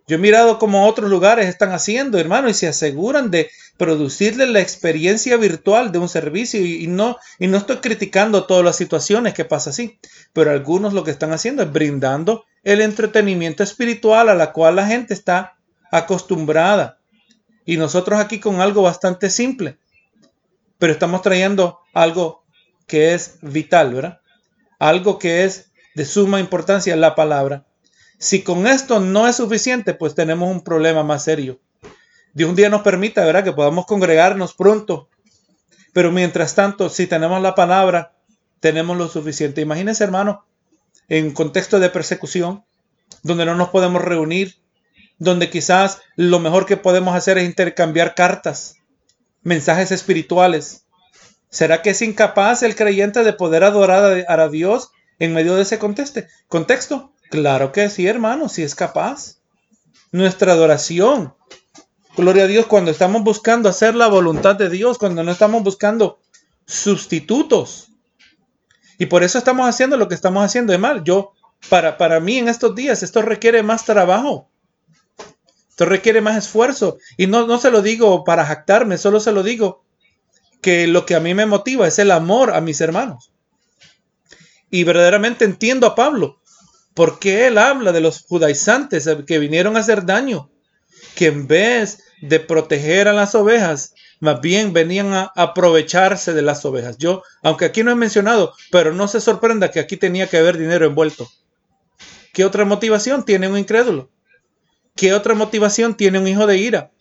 Yo he mirado cómo otros lugares están haciendo, hermano, y se aseguran de producirle la experiencia virtual de un servicio. Y, no, y no estoy criticando todas las situaciones que pasa así, pero algunos lo que están haciendo es brindando el entretenimiento espiritual a la cual la gente está acostumbrada. Y nosotros aquí con algo bastante simple, pero estamos trayendo algo que es vital, ¿verdad? Algo que es de suma importancia, la palabra. Si con esto no es suficiente, pues tenemos un problema más serio. Dios un día nos permita, ¿verdad? Que podamos congregarnos pronto. Pero mientras tanto, si tenemos la palabra, tenemos lo suficiente. Imagínense, hermano, en contexto de persecución, donde no nos podemos reunir, donde quizás lo mejor que podemos hacer es intercambiar cartas, mensajes espirituales. ¿Será que es incapaz el creyente de poder adorar a Dios en medio de ese contexto? ¿Contexto? Claro que sí, hermano, sí es capaz. Nuestra adoración. Gloria a Dios cuando estamos buscando hacer la voluntad de Dios, cuando no estamos buscando sustitutos. Y por eso estamos haciendo lo que estamos haciendo de mal. Yo, para, para mí en estos días, esto requiere más trabajo. Esto requiere más esfuerzo. Y no, no se lo digo para jactarme, solo se lo digo que lo que a mí me motiva es el amor a mis hermanos. Y verdaderamente entiendo a Pablo, porque él habla de los judaizantes que vinieron a hacer daño, que en vez de proteger a las ovejas, más bien venían a aprovecharse de las ovejas. Yo, aunque aquí no he mencionado, pero no se sorprenda que aquí tenía que haber dinero envuelto. ¿Qué otra motivación tiene un incrédulo? ¿Qué otra motivación tiene un hijo de ira?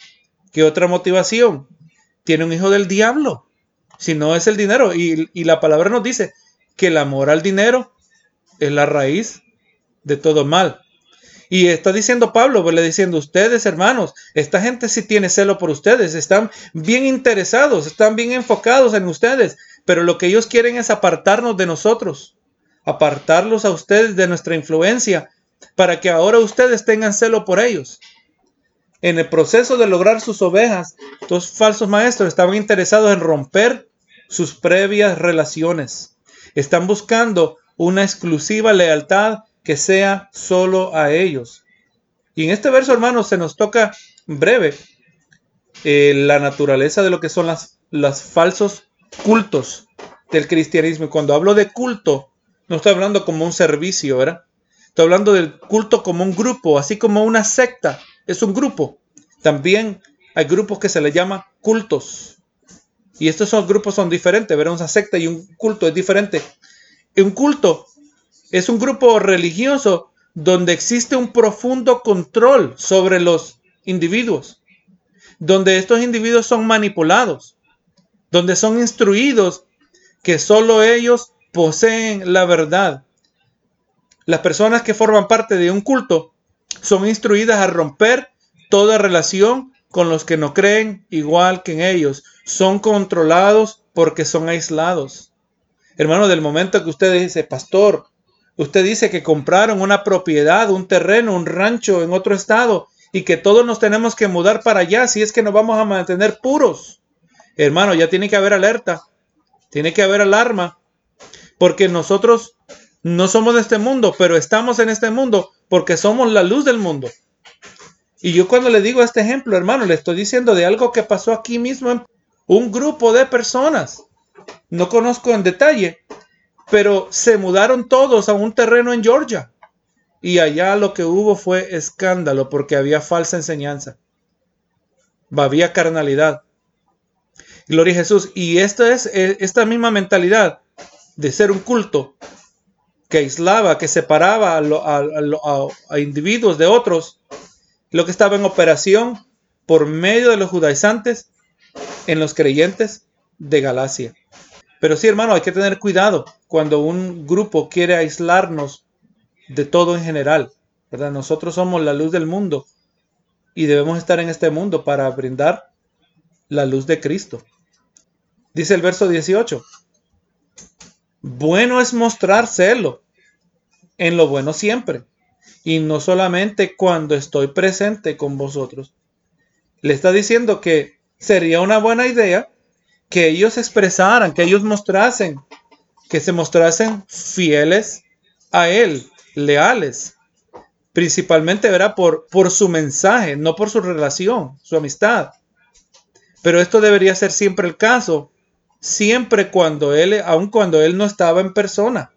¿Qué otra motivación tiene un hijo del diablo? Si no es el dinero. Y, y la palabra nos dice que el amor al dinero es la raíz de todo mal. Y está diciendo Pablo, pues le diciendo, ustedes hermanos, esta gente sí tiene celo por ustedes, están bien interesados, están bien enfocados en ustedes, pero lo que ellos quieren es apartarnos de nosotros, apartarlos a ustedes de nuestra influencia, para que ahora ustedes tengan celo por ellos. En el proceso de lograr sus ovejas, dos falsos maestros estaban interesados en romper sus previas relaciones. Están buscando una exclusiva lealtad que sea solo a ellos. Y en este verso, hermanos, se nos toca breve eh, la naturaleza de lo que son las, falsos cultos del cristianismo. Y cuando hablo de culto, no estoy hablando como un servicio, ¿verdad? Estoy hablando del culto como un grupo, así como una secta. Es un grupo. También hay grupos que se le llama cultos. Y estos son, grupos son diferentes, ¿verdad? Una secta y un culto es diferente. Un culto es un grupo religioso donde existe un profundo control sobre los individuos, donde estos individuos son manipulados, donde son instruidos que solo ellos poseen la verdad. Las personas que forman parte de un culto son instruidas a romper toda relación con los que no creen igual que en ellos. Son controlados porque son aislados. Hermano, del momento que usted dice, pastor, Usted dice que compraron una propiedad, un terreno, un rancho en otro estado y que todos nos tenemos que mudar para allá si es que nos vamos a mantener puros. Hermano, ya tiene que haber alerta, tiene que haber alarma, porque nosotros no somos de este mundo, pero estamos en este mundo porque somos la luz del mundo. Y yo cuando le digo este ejemplo, hermano, le estoy diciendo de algo que pasó aquí mismo en un grupo de personas. No conozco en detalle, pero se mudaron todos a un terreno en Georgia. Y allá lo que hubo fue escándalo porque había falsa enseñanza. Había carnalidad. Gloria a Jesús. Y esta es eh, esta misma mentalidad de ser un culto que aislaba, que separaba a individuos de otros, lo que estaba en operación por medio de los judaizantes en los creyentes de Galacia. Pero sí, hermano, hay que tener cuidado cuando un grupo quiere aislarnos de todo en general. Nosotros somos la luz del mundo y debemos estar en este mundo para brindar la luz de Cristo. Dice el verso 18. Bueno es mostrar celo en lo bueno siempre y no solamente cuando estoy presente con vosotros. Le está diciendo que sería una buena idea que ellos expresaran, que ellos mostrasen, que se mostrasen fieles a Él, leales. Principalmente, verá, por, por su mensaje, no por su relación, su amistad. Pero esto debería ser siempre el caso, siempre cuando Él, aun cuando Él no estaba en persona.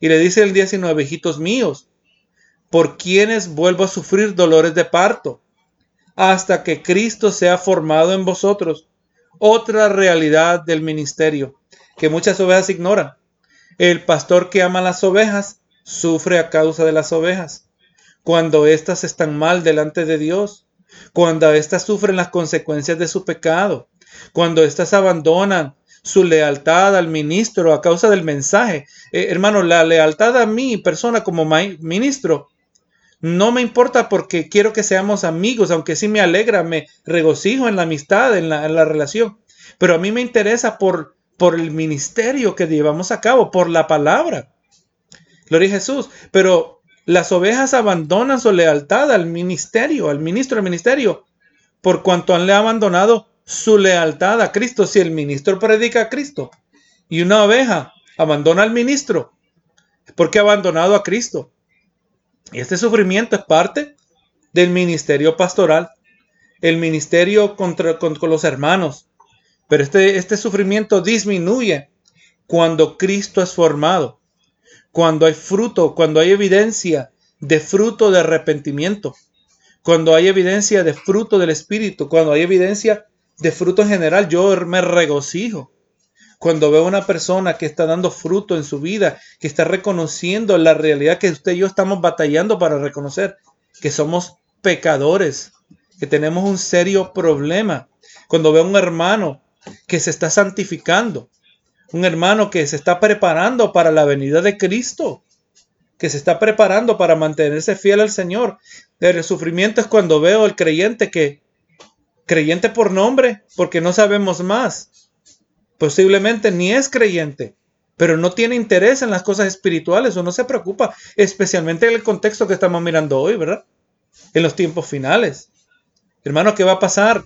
Y le dice el 19, hijitos míos, por quienes vuelvo a sufrir dolores de parto, hasta que Cristo sea formado en vosotros otra realidad del ministerio que muchas ovejas ignoran. El pastor que ama las ovejas sufre a causa de las ovejas. Cuando éstas están mal delante de Dios, cuando éstas sufren las consecuencias de su pecado, cuando éstas abandonan su lealtad al ministro a causa del mensaje. Eh, hermano, la lealtad a mi persona como ministro no me importa porque quiero que seamos amigos, aunque sí me alegra, me regocijo en la amistad, en la, relación. Pero a mí me interesa por, por el ministerio que llevamos a cabo, por la palabra. Gloria a Jesús. Pero las ovejas abandonan su lealtad al ministerio, al ministro del ministerio, por cuanto han le abandonado su lealtad a Cristo. Si el ministro predica a Cristo y una oveja abandona al ministro, porque ha abandonado a Cristo. Y este sufrimiento es parte del ministerio pastoral, el ministerio contra, con, los hermanos. Pero este, este sufrimiento disminuye cuando Cristo es formado, cuando hay fruto, cuando hay evidencia de fruto de arrepentimiento, cuando hay evidencia de fruto del Espíritu, cuando hay evidencia de fruto en general, yo me regocijo. Cuando veo una persona que está dando fruto en su vida, que está reconociendo la realidad que usted y yo estamos batallando para reconocer, que somos pecadores, que tenemos un serio problema. Cuando veo un hermano que se está santificando, un hermano que se está preparando para la venida de Cristo, que se está preparando para mantenerse fiel al Señor. El sufrimiento es cuando veo al creyente que creyente por nombre, porque no sabemos más. Posiblemente ni es creyente, pero no tiene interés en las cosas espirituales o no se preocupa, especialmente en el contexto que estamos mirando hoy, ¿verdad? En los tiempos finales. Hermano, ¿qué va a pasar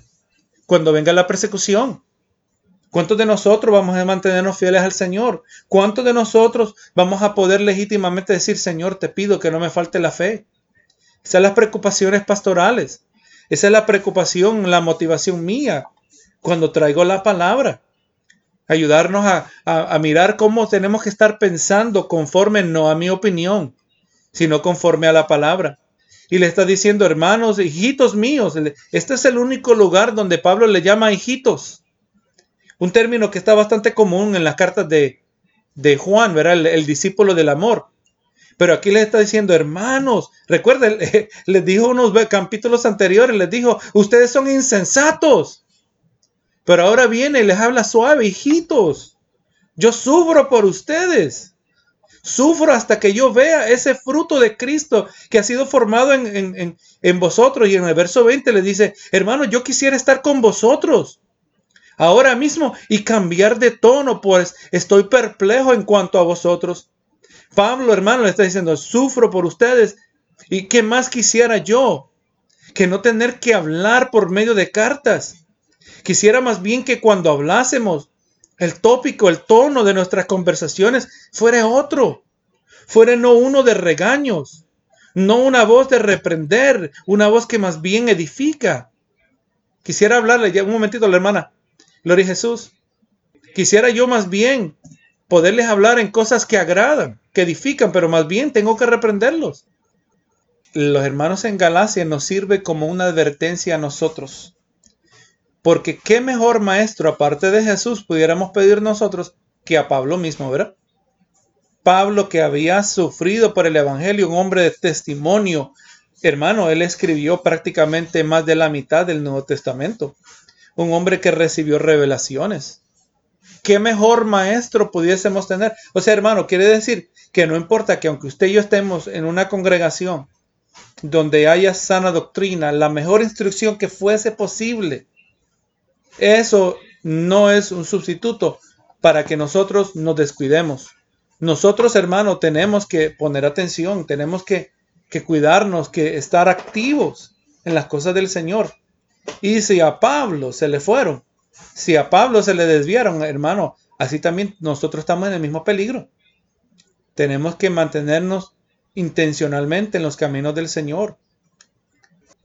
cuando venga la persecución? ¿Cuántos de nosotros vamos a mantenernos fieles al Señor? ¿Cuántos de nosotros vamos a poder legítimamente decir, Señor, te pido que no me falte la fe? Esas son las preocupaciones pastorales. Esa es la preocupación, la motivación mía cuando traigo la palabra. Ayudarnos a, mirar cómo tenemos que estar pensando conforme no a mi opinión, sino conforme a la palabra. Y le está diciendo, hermanos, hijitos míos, este es el único lugar donde Pablo le llama hijitos. Un término que está bastante común en las cartas de, de Juan, ¿verdad? el discípulo del amor. Pero aquí les está diciendo, hermanos, recuerden, les dijo unos capítulos anteriores, les dijo, ustedes son insensatos. Pero ahora viene y les habla suave, hijitos. Yo sufro por ustedes. Sufro hasta que yo vea ese fruto de Cristo que ha sido formado en, en vosotros. Y en el verso 20 le dice, hermanos, yo quisiera estar con vosotros ahora mismo y cambiar de tono, pues estoy perplejo en cuanto a vosotros Pablo, hermano, le está diciendo, sufro por ustedes. ¿Y qué más quisiera yo? Que no tener que hablar por medio de cartas. Quisiera más bien que cuando hablásemos, el tópico, el tono de nuestras conversaciones fuera otro. Fuera no uno de regaños, no una voz de reprender, una voz que más bien edifica. Quisiera hablarle ya un momentito a la hermana. Gloria Jesús. Quisiera yo más bien poderles hablar en cosas que agradan, que edifican, pero más bien tengo que reprenderlos. Los hermanos en Galacia nos sirve como una advertencia a nosotros. Porque qué mejor maestro, aparte de Jesús, pudiéramos pedir nosotros que a Pablo mismo, ¿verdad? Pablo que había sufrido por el Evangelio, un hombre de testimonio. Hermano, él escribió prácticamente más de la mitad del Nuevo Testamento. Un hombre que recibió revelaciones ¿qué mejor maestro pudiésemos tener? O sea, hermano, quiere decir que no importa que aunque usted y yo estemos en una congregación donde haya sana doctrina, la mejor instrucción que fuese posible, eso no es un sustituto para que nosotros nos descuidemos. Nosotros, hermano, tenemos que poner atención, tenemos que, cuidarnos, que estar activos en las cosas del Señor. Y si a Pablo se le fueron si a Pablo se le desviaron, hermano, así también nosotros estamos en el mismo peligro. Tenemos que mantenernos intencionalmente en los caminos del Señor.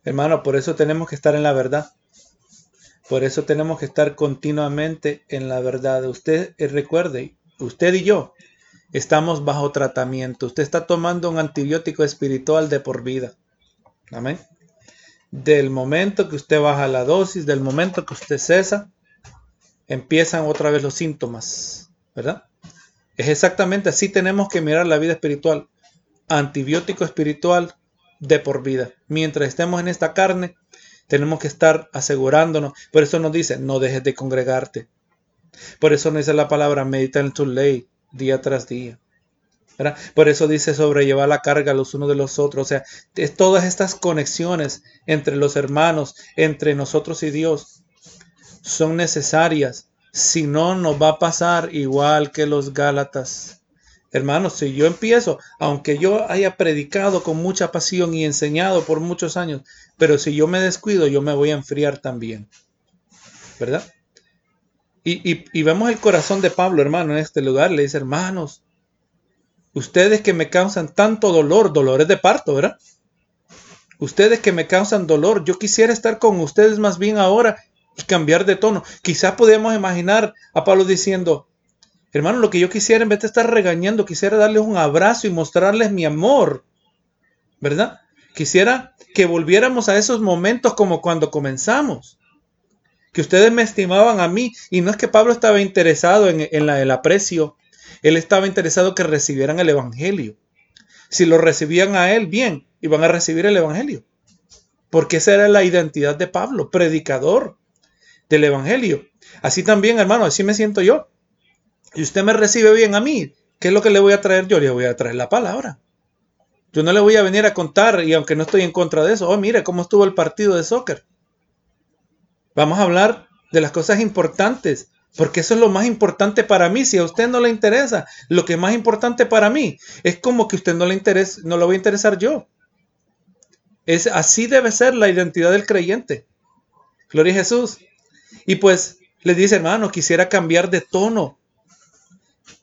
Hermano, por eso tenemos que estar en la verdad. Por eso tenemos que estar continuamente en la verdad. Usted eh, recuerde, usted y yo estamos bajo tratamiento. Usted está tomando un antibiótico espiritual de por vida. Amén. Del momento que usted baja la dosis, del momento que usted cesa, empiezan otra vez los síntomas, ¿verdad? Es exactamente así tenemos que mirar la vida espiritual. Antibiótico espiritual de por vida. Mientras estemos en esta carne, tenemos que estar asegurándonos. Por eso nos dice, no dejes de congregarte. Por eso no dice la palabra medita en tu ley día tras día. Por eso dice sobrellevar la carga los unos de los otros. O sea, todas estas conexiones entre los hermanos, entre nosotros y Dios, son necesarias. Si no, nos va a pasar igual que los Gálatas. Hermanos, si yo empiezo, aunque yo haya predicado con mucha pasión y enseñado por muchos años, pero si yo me descuido, yo me voy a enfriar también. ¿Verdad? Y, y vemos el corazón de Pablo, hermano, en este lugar. Le dice, hermanos, Ustedes que me causan tanto dolor, dolores de parto, ¿verdad? Ustedes que me causan dolor, yo quisiera estar con ustedes más bien ahora y cambiar de tono. Quizás podemos imaginar a Pablo diciendo, hermano, lo que yo quisiera en vez de estar regañando, quisiera darles un abrazo y mostrarles mi amor, ¿verdad? Quisiera que volviéramos a esos momentos como cuando comenzamos. Que ustedes me estimaban a mí. Y no es que Pablo estaba interesado en, el aprecio él estaba interesado que recibieran el Evangelio. Si lo recibían a él, bien, iban a recibir el Evangelio. Porque esa era la identidad de Pablo, predicador del Evangelio. Así también, hermano, así me siento yo. Y usted me recibe bien a mí. ¿Qué es lo que le voy a traer yo? Le voy a traer la palabra. Yo no le voy a venir a contar, y aunque no estoy en contra de eso, oh, mire cómo estuvo el partido de soccer. Vamos a hablar de las cosas importantes, porque eso es lo más importante para mí. Si a usted no le interesa, lo que es más importante para mí es como que usted no le interesa, no lo voy a interesar yo. Es así debe ser la identidad del creyente. Gloria a Jesús. Y pues les dice, hermano, quisiera cambiar de tono.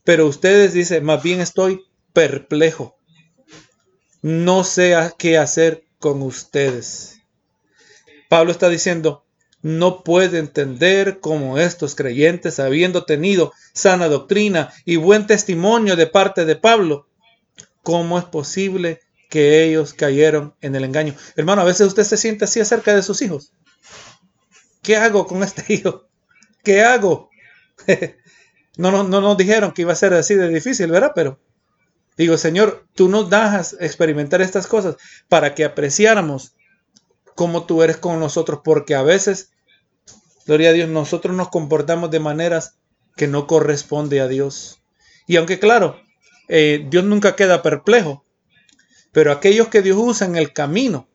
Pero ustedes dicen, más bien estoy perplejo. No sé qué hacer con ustedes. Pablo está diciendo, no puede entender cómo estos creyentes, habiendo tenido sana doctrina y buen testimonio de parte de Pablo, cómo es posible que ellos cayeron en el engaño. Hermano, a veces usted se siente así acerca de sus hijos. ¿Qué hago con este hijo? ¿Qué hago? no, no, no nos dijeron que iba a ser así de difícil, ¿verdad? Pero digo, Señor, tú nos das experimentar estas cosas para que apreciáramos cómo tú eres con nosotros, porque a veces Gloria a Dios, nosotros nos comportamos de maneras que no corresponde a Dios. Y aunque claro, eh, Dios nunca queda perplejo, pero aquellos que Dios usa en el camino,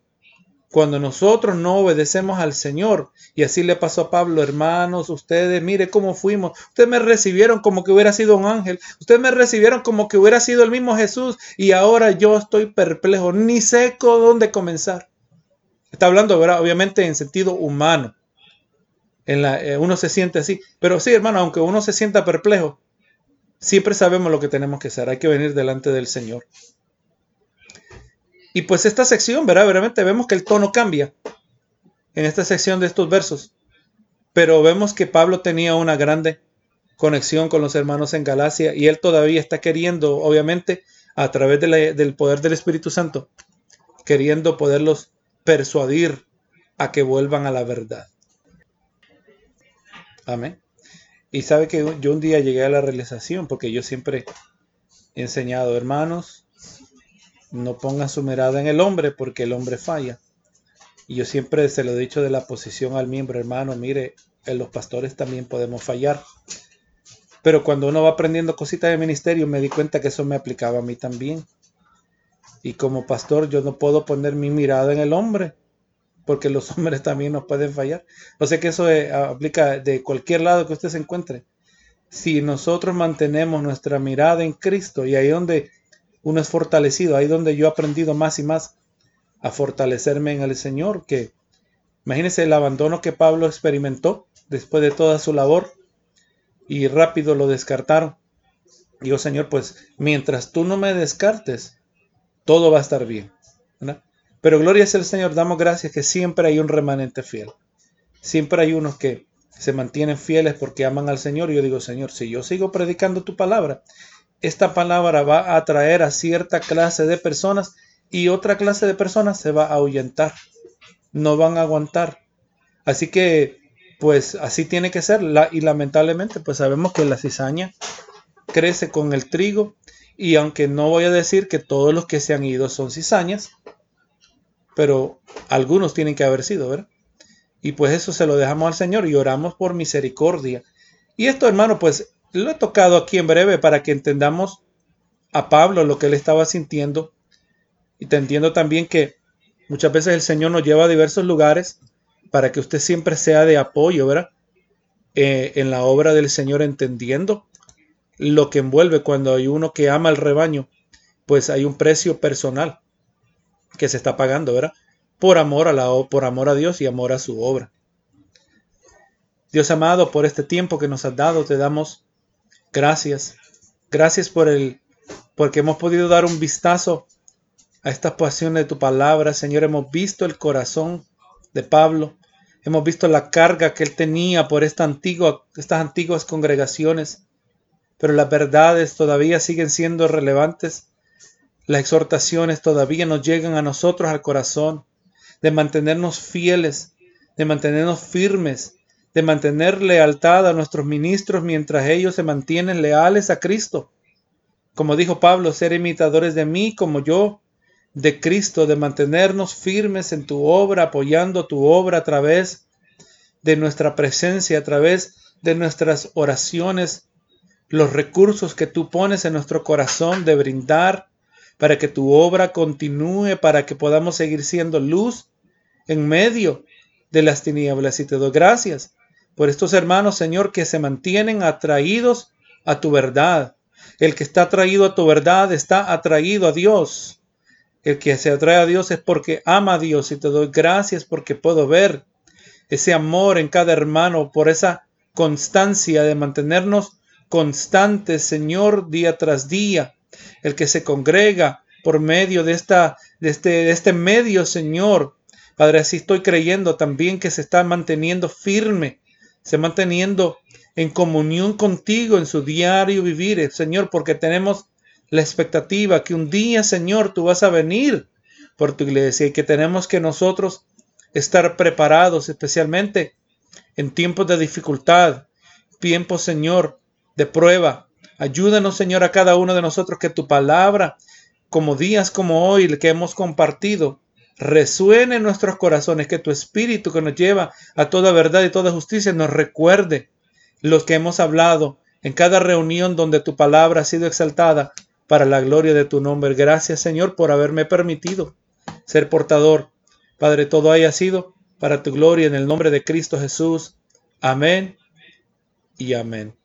cuando nosotros no obedecemos al Señor, y así le pasó a Pablo, hermanos, ustedes, mire cómo fuimos, ustedes me recibieron como que hubiera sido un ángel, ustedes me recibieron como que hubiera sido el mismo Jesús, y ahora yo estoy perplejo, ni sé dónde comenzar. Está hablando, obviamente en sentido humano. Eh, uno se siente así. Pero sí, hermano, aunque uno se sienta perplejo, siempre sabemos lo que tenemos que hacer. Hay que venir delante del Señor. Y pues esta sección, ¿verdad? Veramente vemos que el tono cambia en esta sección de estos versos. Pero vemos que Pablo tenía una grande conexión con los hermanos en Galacia y él todavía está queriendo, obviamente, a través del poder del Espíritu Santo, queriendo poderlos persuadir a que vuelvan a la verdad. Amén. Y sabe que yo un día llegué a la realización, porque yo siempre he enseñado, hermanos, no pongan su mirada en el hombre, porque el hombre falla. Y yo siempre se lo he dicho de la posición al miembro, hermano, mire, en los pastores también podemos fallar. Pero cuando uno va aprendiendo cositas de ministerio, me di cuenta que eso me aplicaba a mí también. Y como pastor, yo no puedo poner mi mirada en el hombre, porque los hombres también nos pueden fallar. No sé que eso eh, aplica de cualquier lado que usted se encuentre. Si nosotros mantenemos nuestra mirada en Cristo y ahí donde uno es fortalecido, ahí donde yo he aprendido más y más a fortalecerme en el Señor, que imagínese el abandono que Pablo experimentó después de toda su labor y rápido lo descartaron. Digo, Señor, pues mientras tú no me descartes, todo va a estar bien. Pero gloria sea el Señor, damos gracias que siempre hay un remanente fiel. Siempre hay unos que se mantienen fieles porque aman al Señor. Y yo digo, Señor, si yo sigo predicando tu palabra, esta palabra va a atraer a cierta clase de personas y otra clase de personas se va a ahuyentar. No van a aguantar. Así que, pues así tiene que ser. y lamentablemente, pues sabemos que la cizaña crece con el trigo. Y aunque no voy a decir que todos los que se han ido son cizañas, pero algunos tienen que haber sido, ¿verdad? Y pues eso se lo dejamos al Señor y oramos por misericordia Y esto, hermano, pues lo he tocado aquí en breve para que entendamos a Pablo lo que él estaba sintiendo. Y te entiendo también que muchas veces el Señor nos lleva a diversos lugares para que usted siempre sea de apoyo, ¿verdad? Eh, en la obra del Señor, entendiendo lo que envuelve cuando hay uno que ama al rebaño, pues hay un precio personal que se está pagando, ¿verdad? Por amor a la por amor a Dios y amor a su obra. Dios amado, por este tiempo que nos has dado, te damos gracias. Gracias por el porque hemos podido dar un vistazo a estas pasiones de tu palabra, Señor. Hemos visto el corazón de Pablo. Hemos visto la carga que él tenía por estas antiguas congregaciones. Pero las verdades todavía siguen siendo relevantes. Las exhortaciones todavía nos llegan a nosotros al corazón de mantenernos fieles, de mantenernos firmes, de mantener lealtad a nuestros ministros mientras ellos se mantienen leales a Cristo. Como dijo Pablo, ser imitadores de mí como yo de Cristo, de mantenernos firmes en tu obra, apoyando tu obra a través de nuestra presencia, a través de nuestras oraciones, los recursos que tú pones en nuestro corazón de brindar para que tu obra continúe, para que podamos seguir siendo luz en medio de las tinieblas. Y te doy gracias por estos hermanos, Señor, que se mantienen atraídos a tu verdad. El que está atraído a tu verdad está atraído a Dios. El que se atrae a Dios es porque ama a Dios y te doy gracias porque puedo ver ese amor en cada hermano, por esa constancia de mantenernos constantes, Señor, día tras día. El que se congrega por medio de, este, de este medio, Señor. Padre, así estoy creyendo también que se está manteniendo firme se manteniendo en comunión contigo en su diario vivir, Señor, porque tenemos la expectativa que un día, Señor, tú vas a venir por tu iglesia y que tenemos que nosotros estar preparados, especialmente en tiempos de dificultad, tiempos, Señor, de prueba. Ayúdanos, Señor, a cada uno de nosotros que tu palabra, como días como hoy que hemos compartido, resuene en nuestros corazones, que tu espíritu que nos lleva a toda verdad y toda justicia nos recuerde los que hemos hablado en cada reunión donde tu palabra ha sido exaltada para la gloria de tu nombre. Gracias Señor por haberme permitido ser portador. Padre, todo haya sido para tu gloria en el nombre de Cristo Jesús. Amén y amén.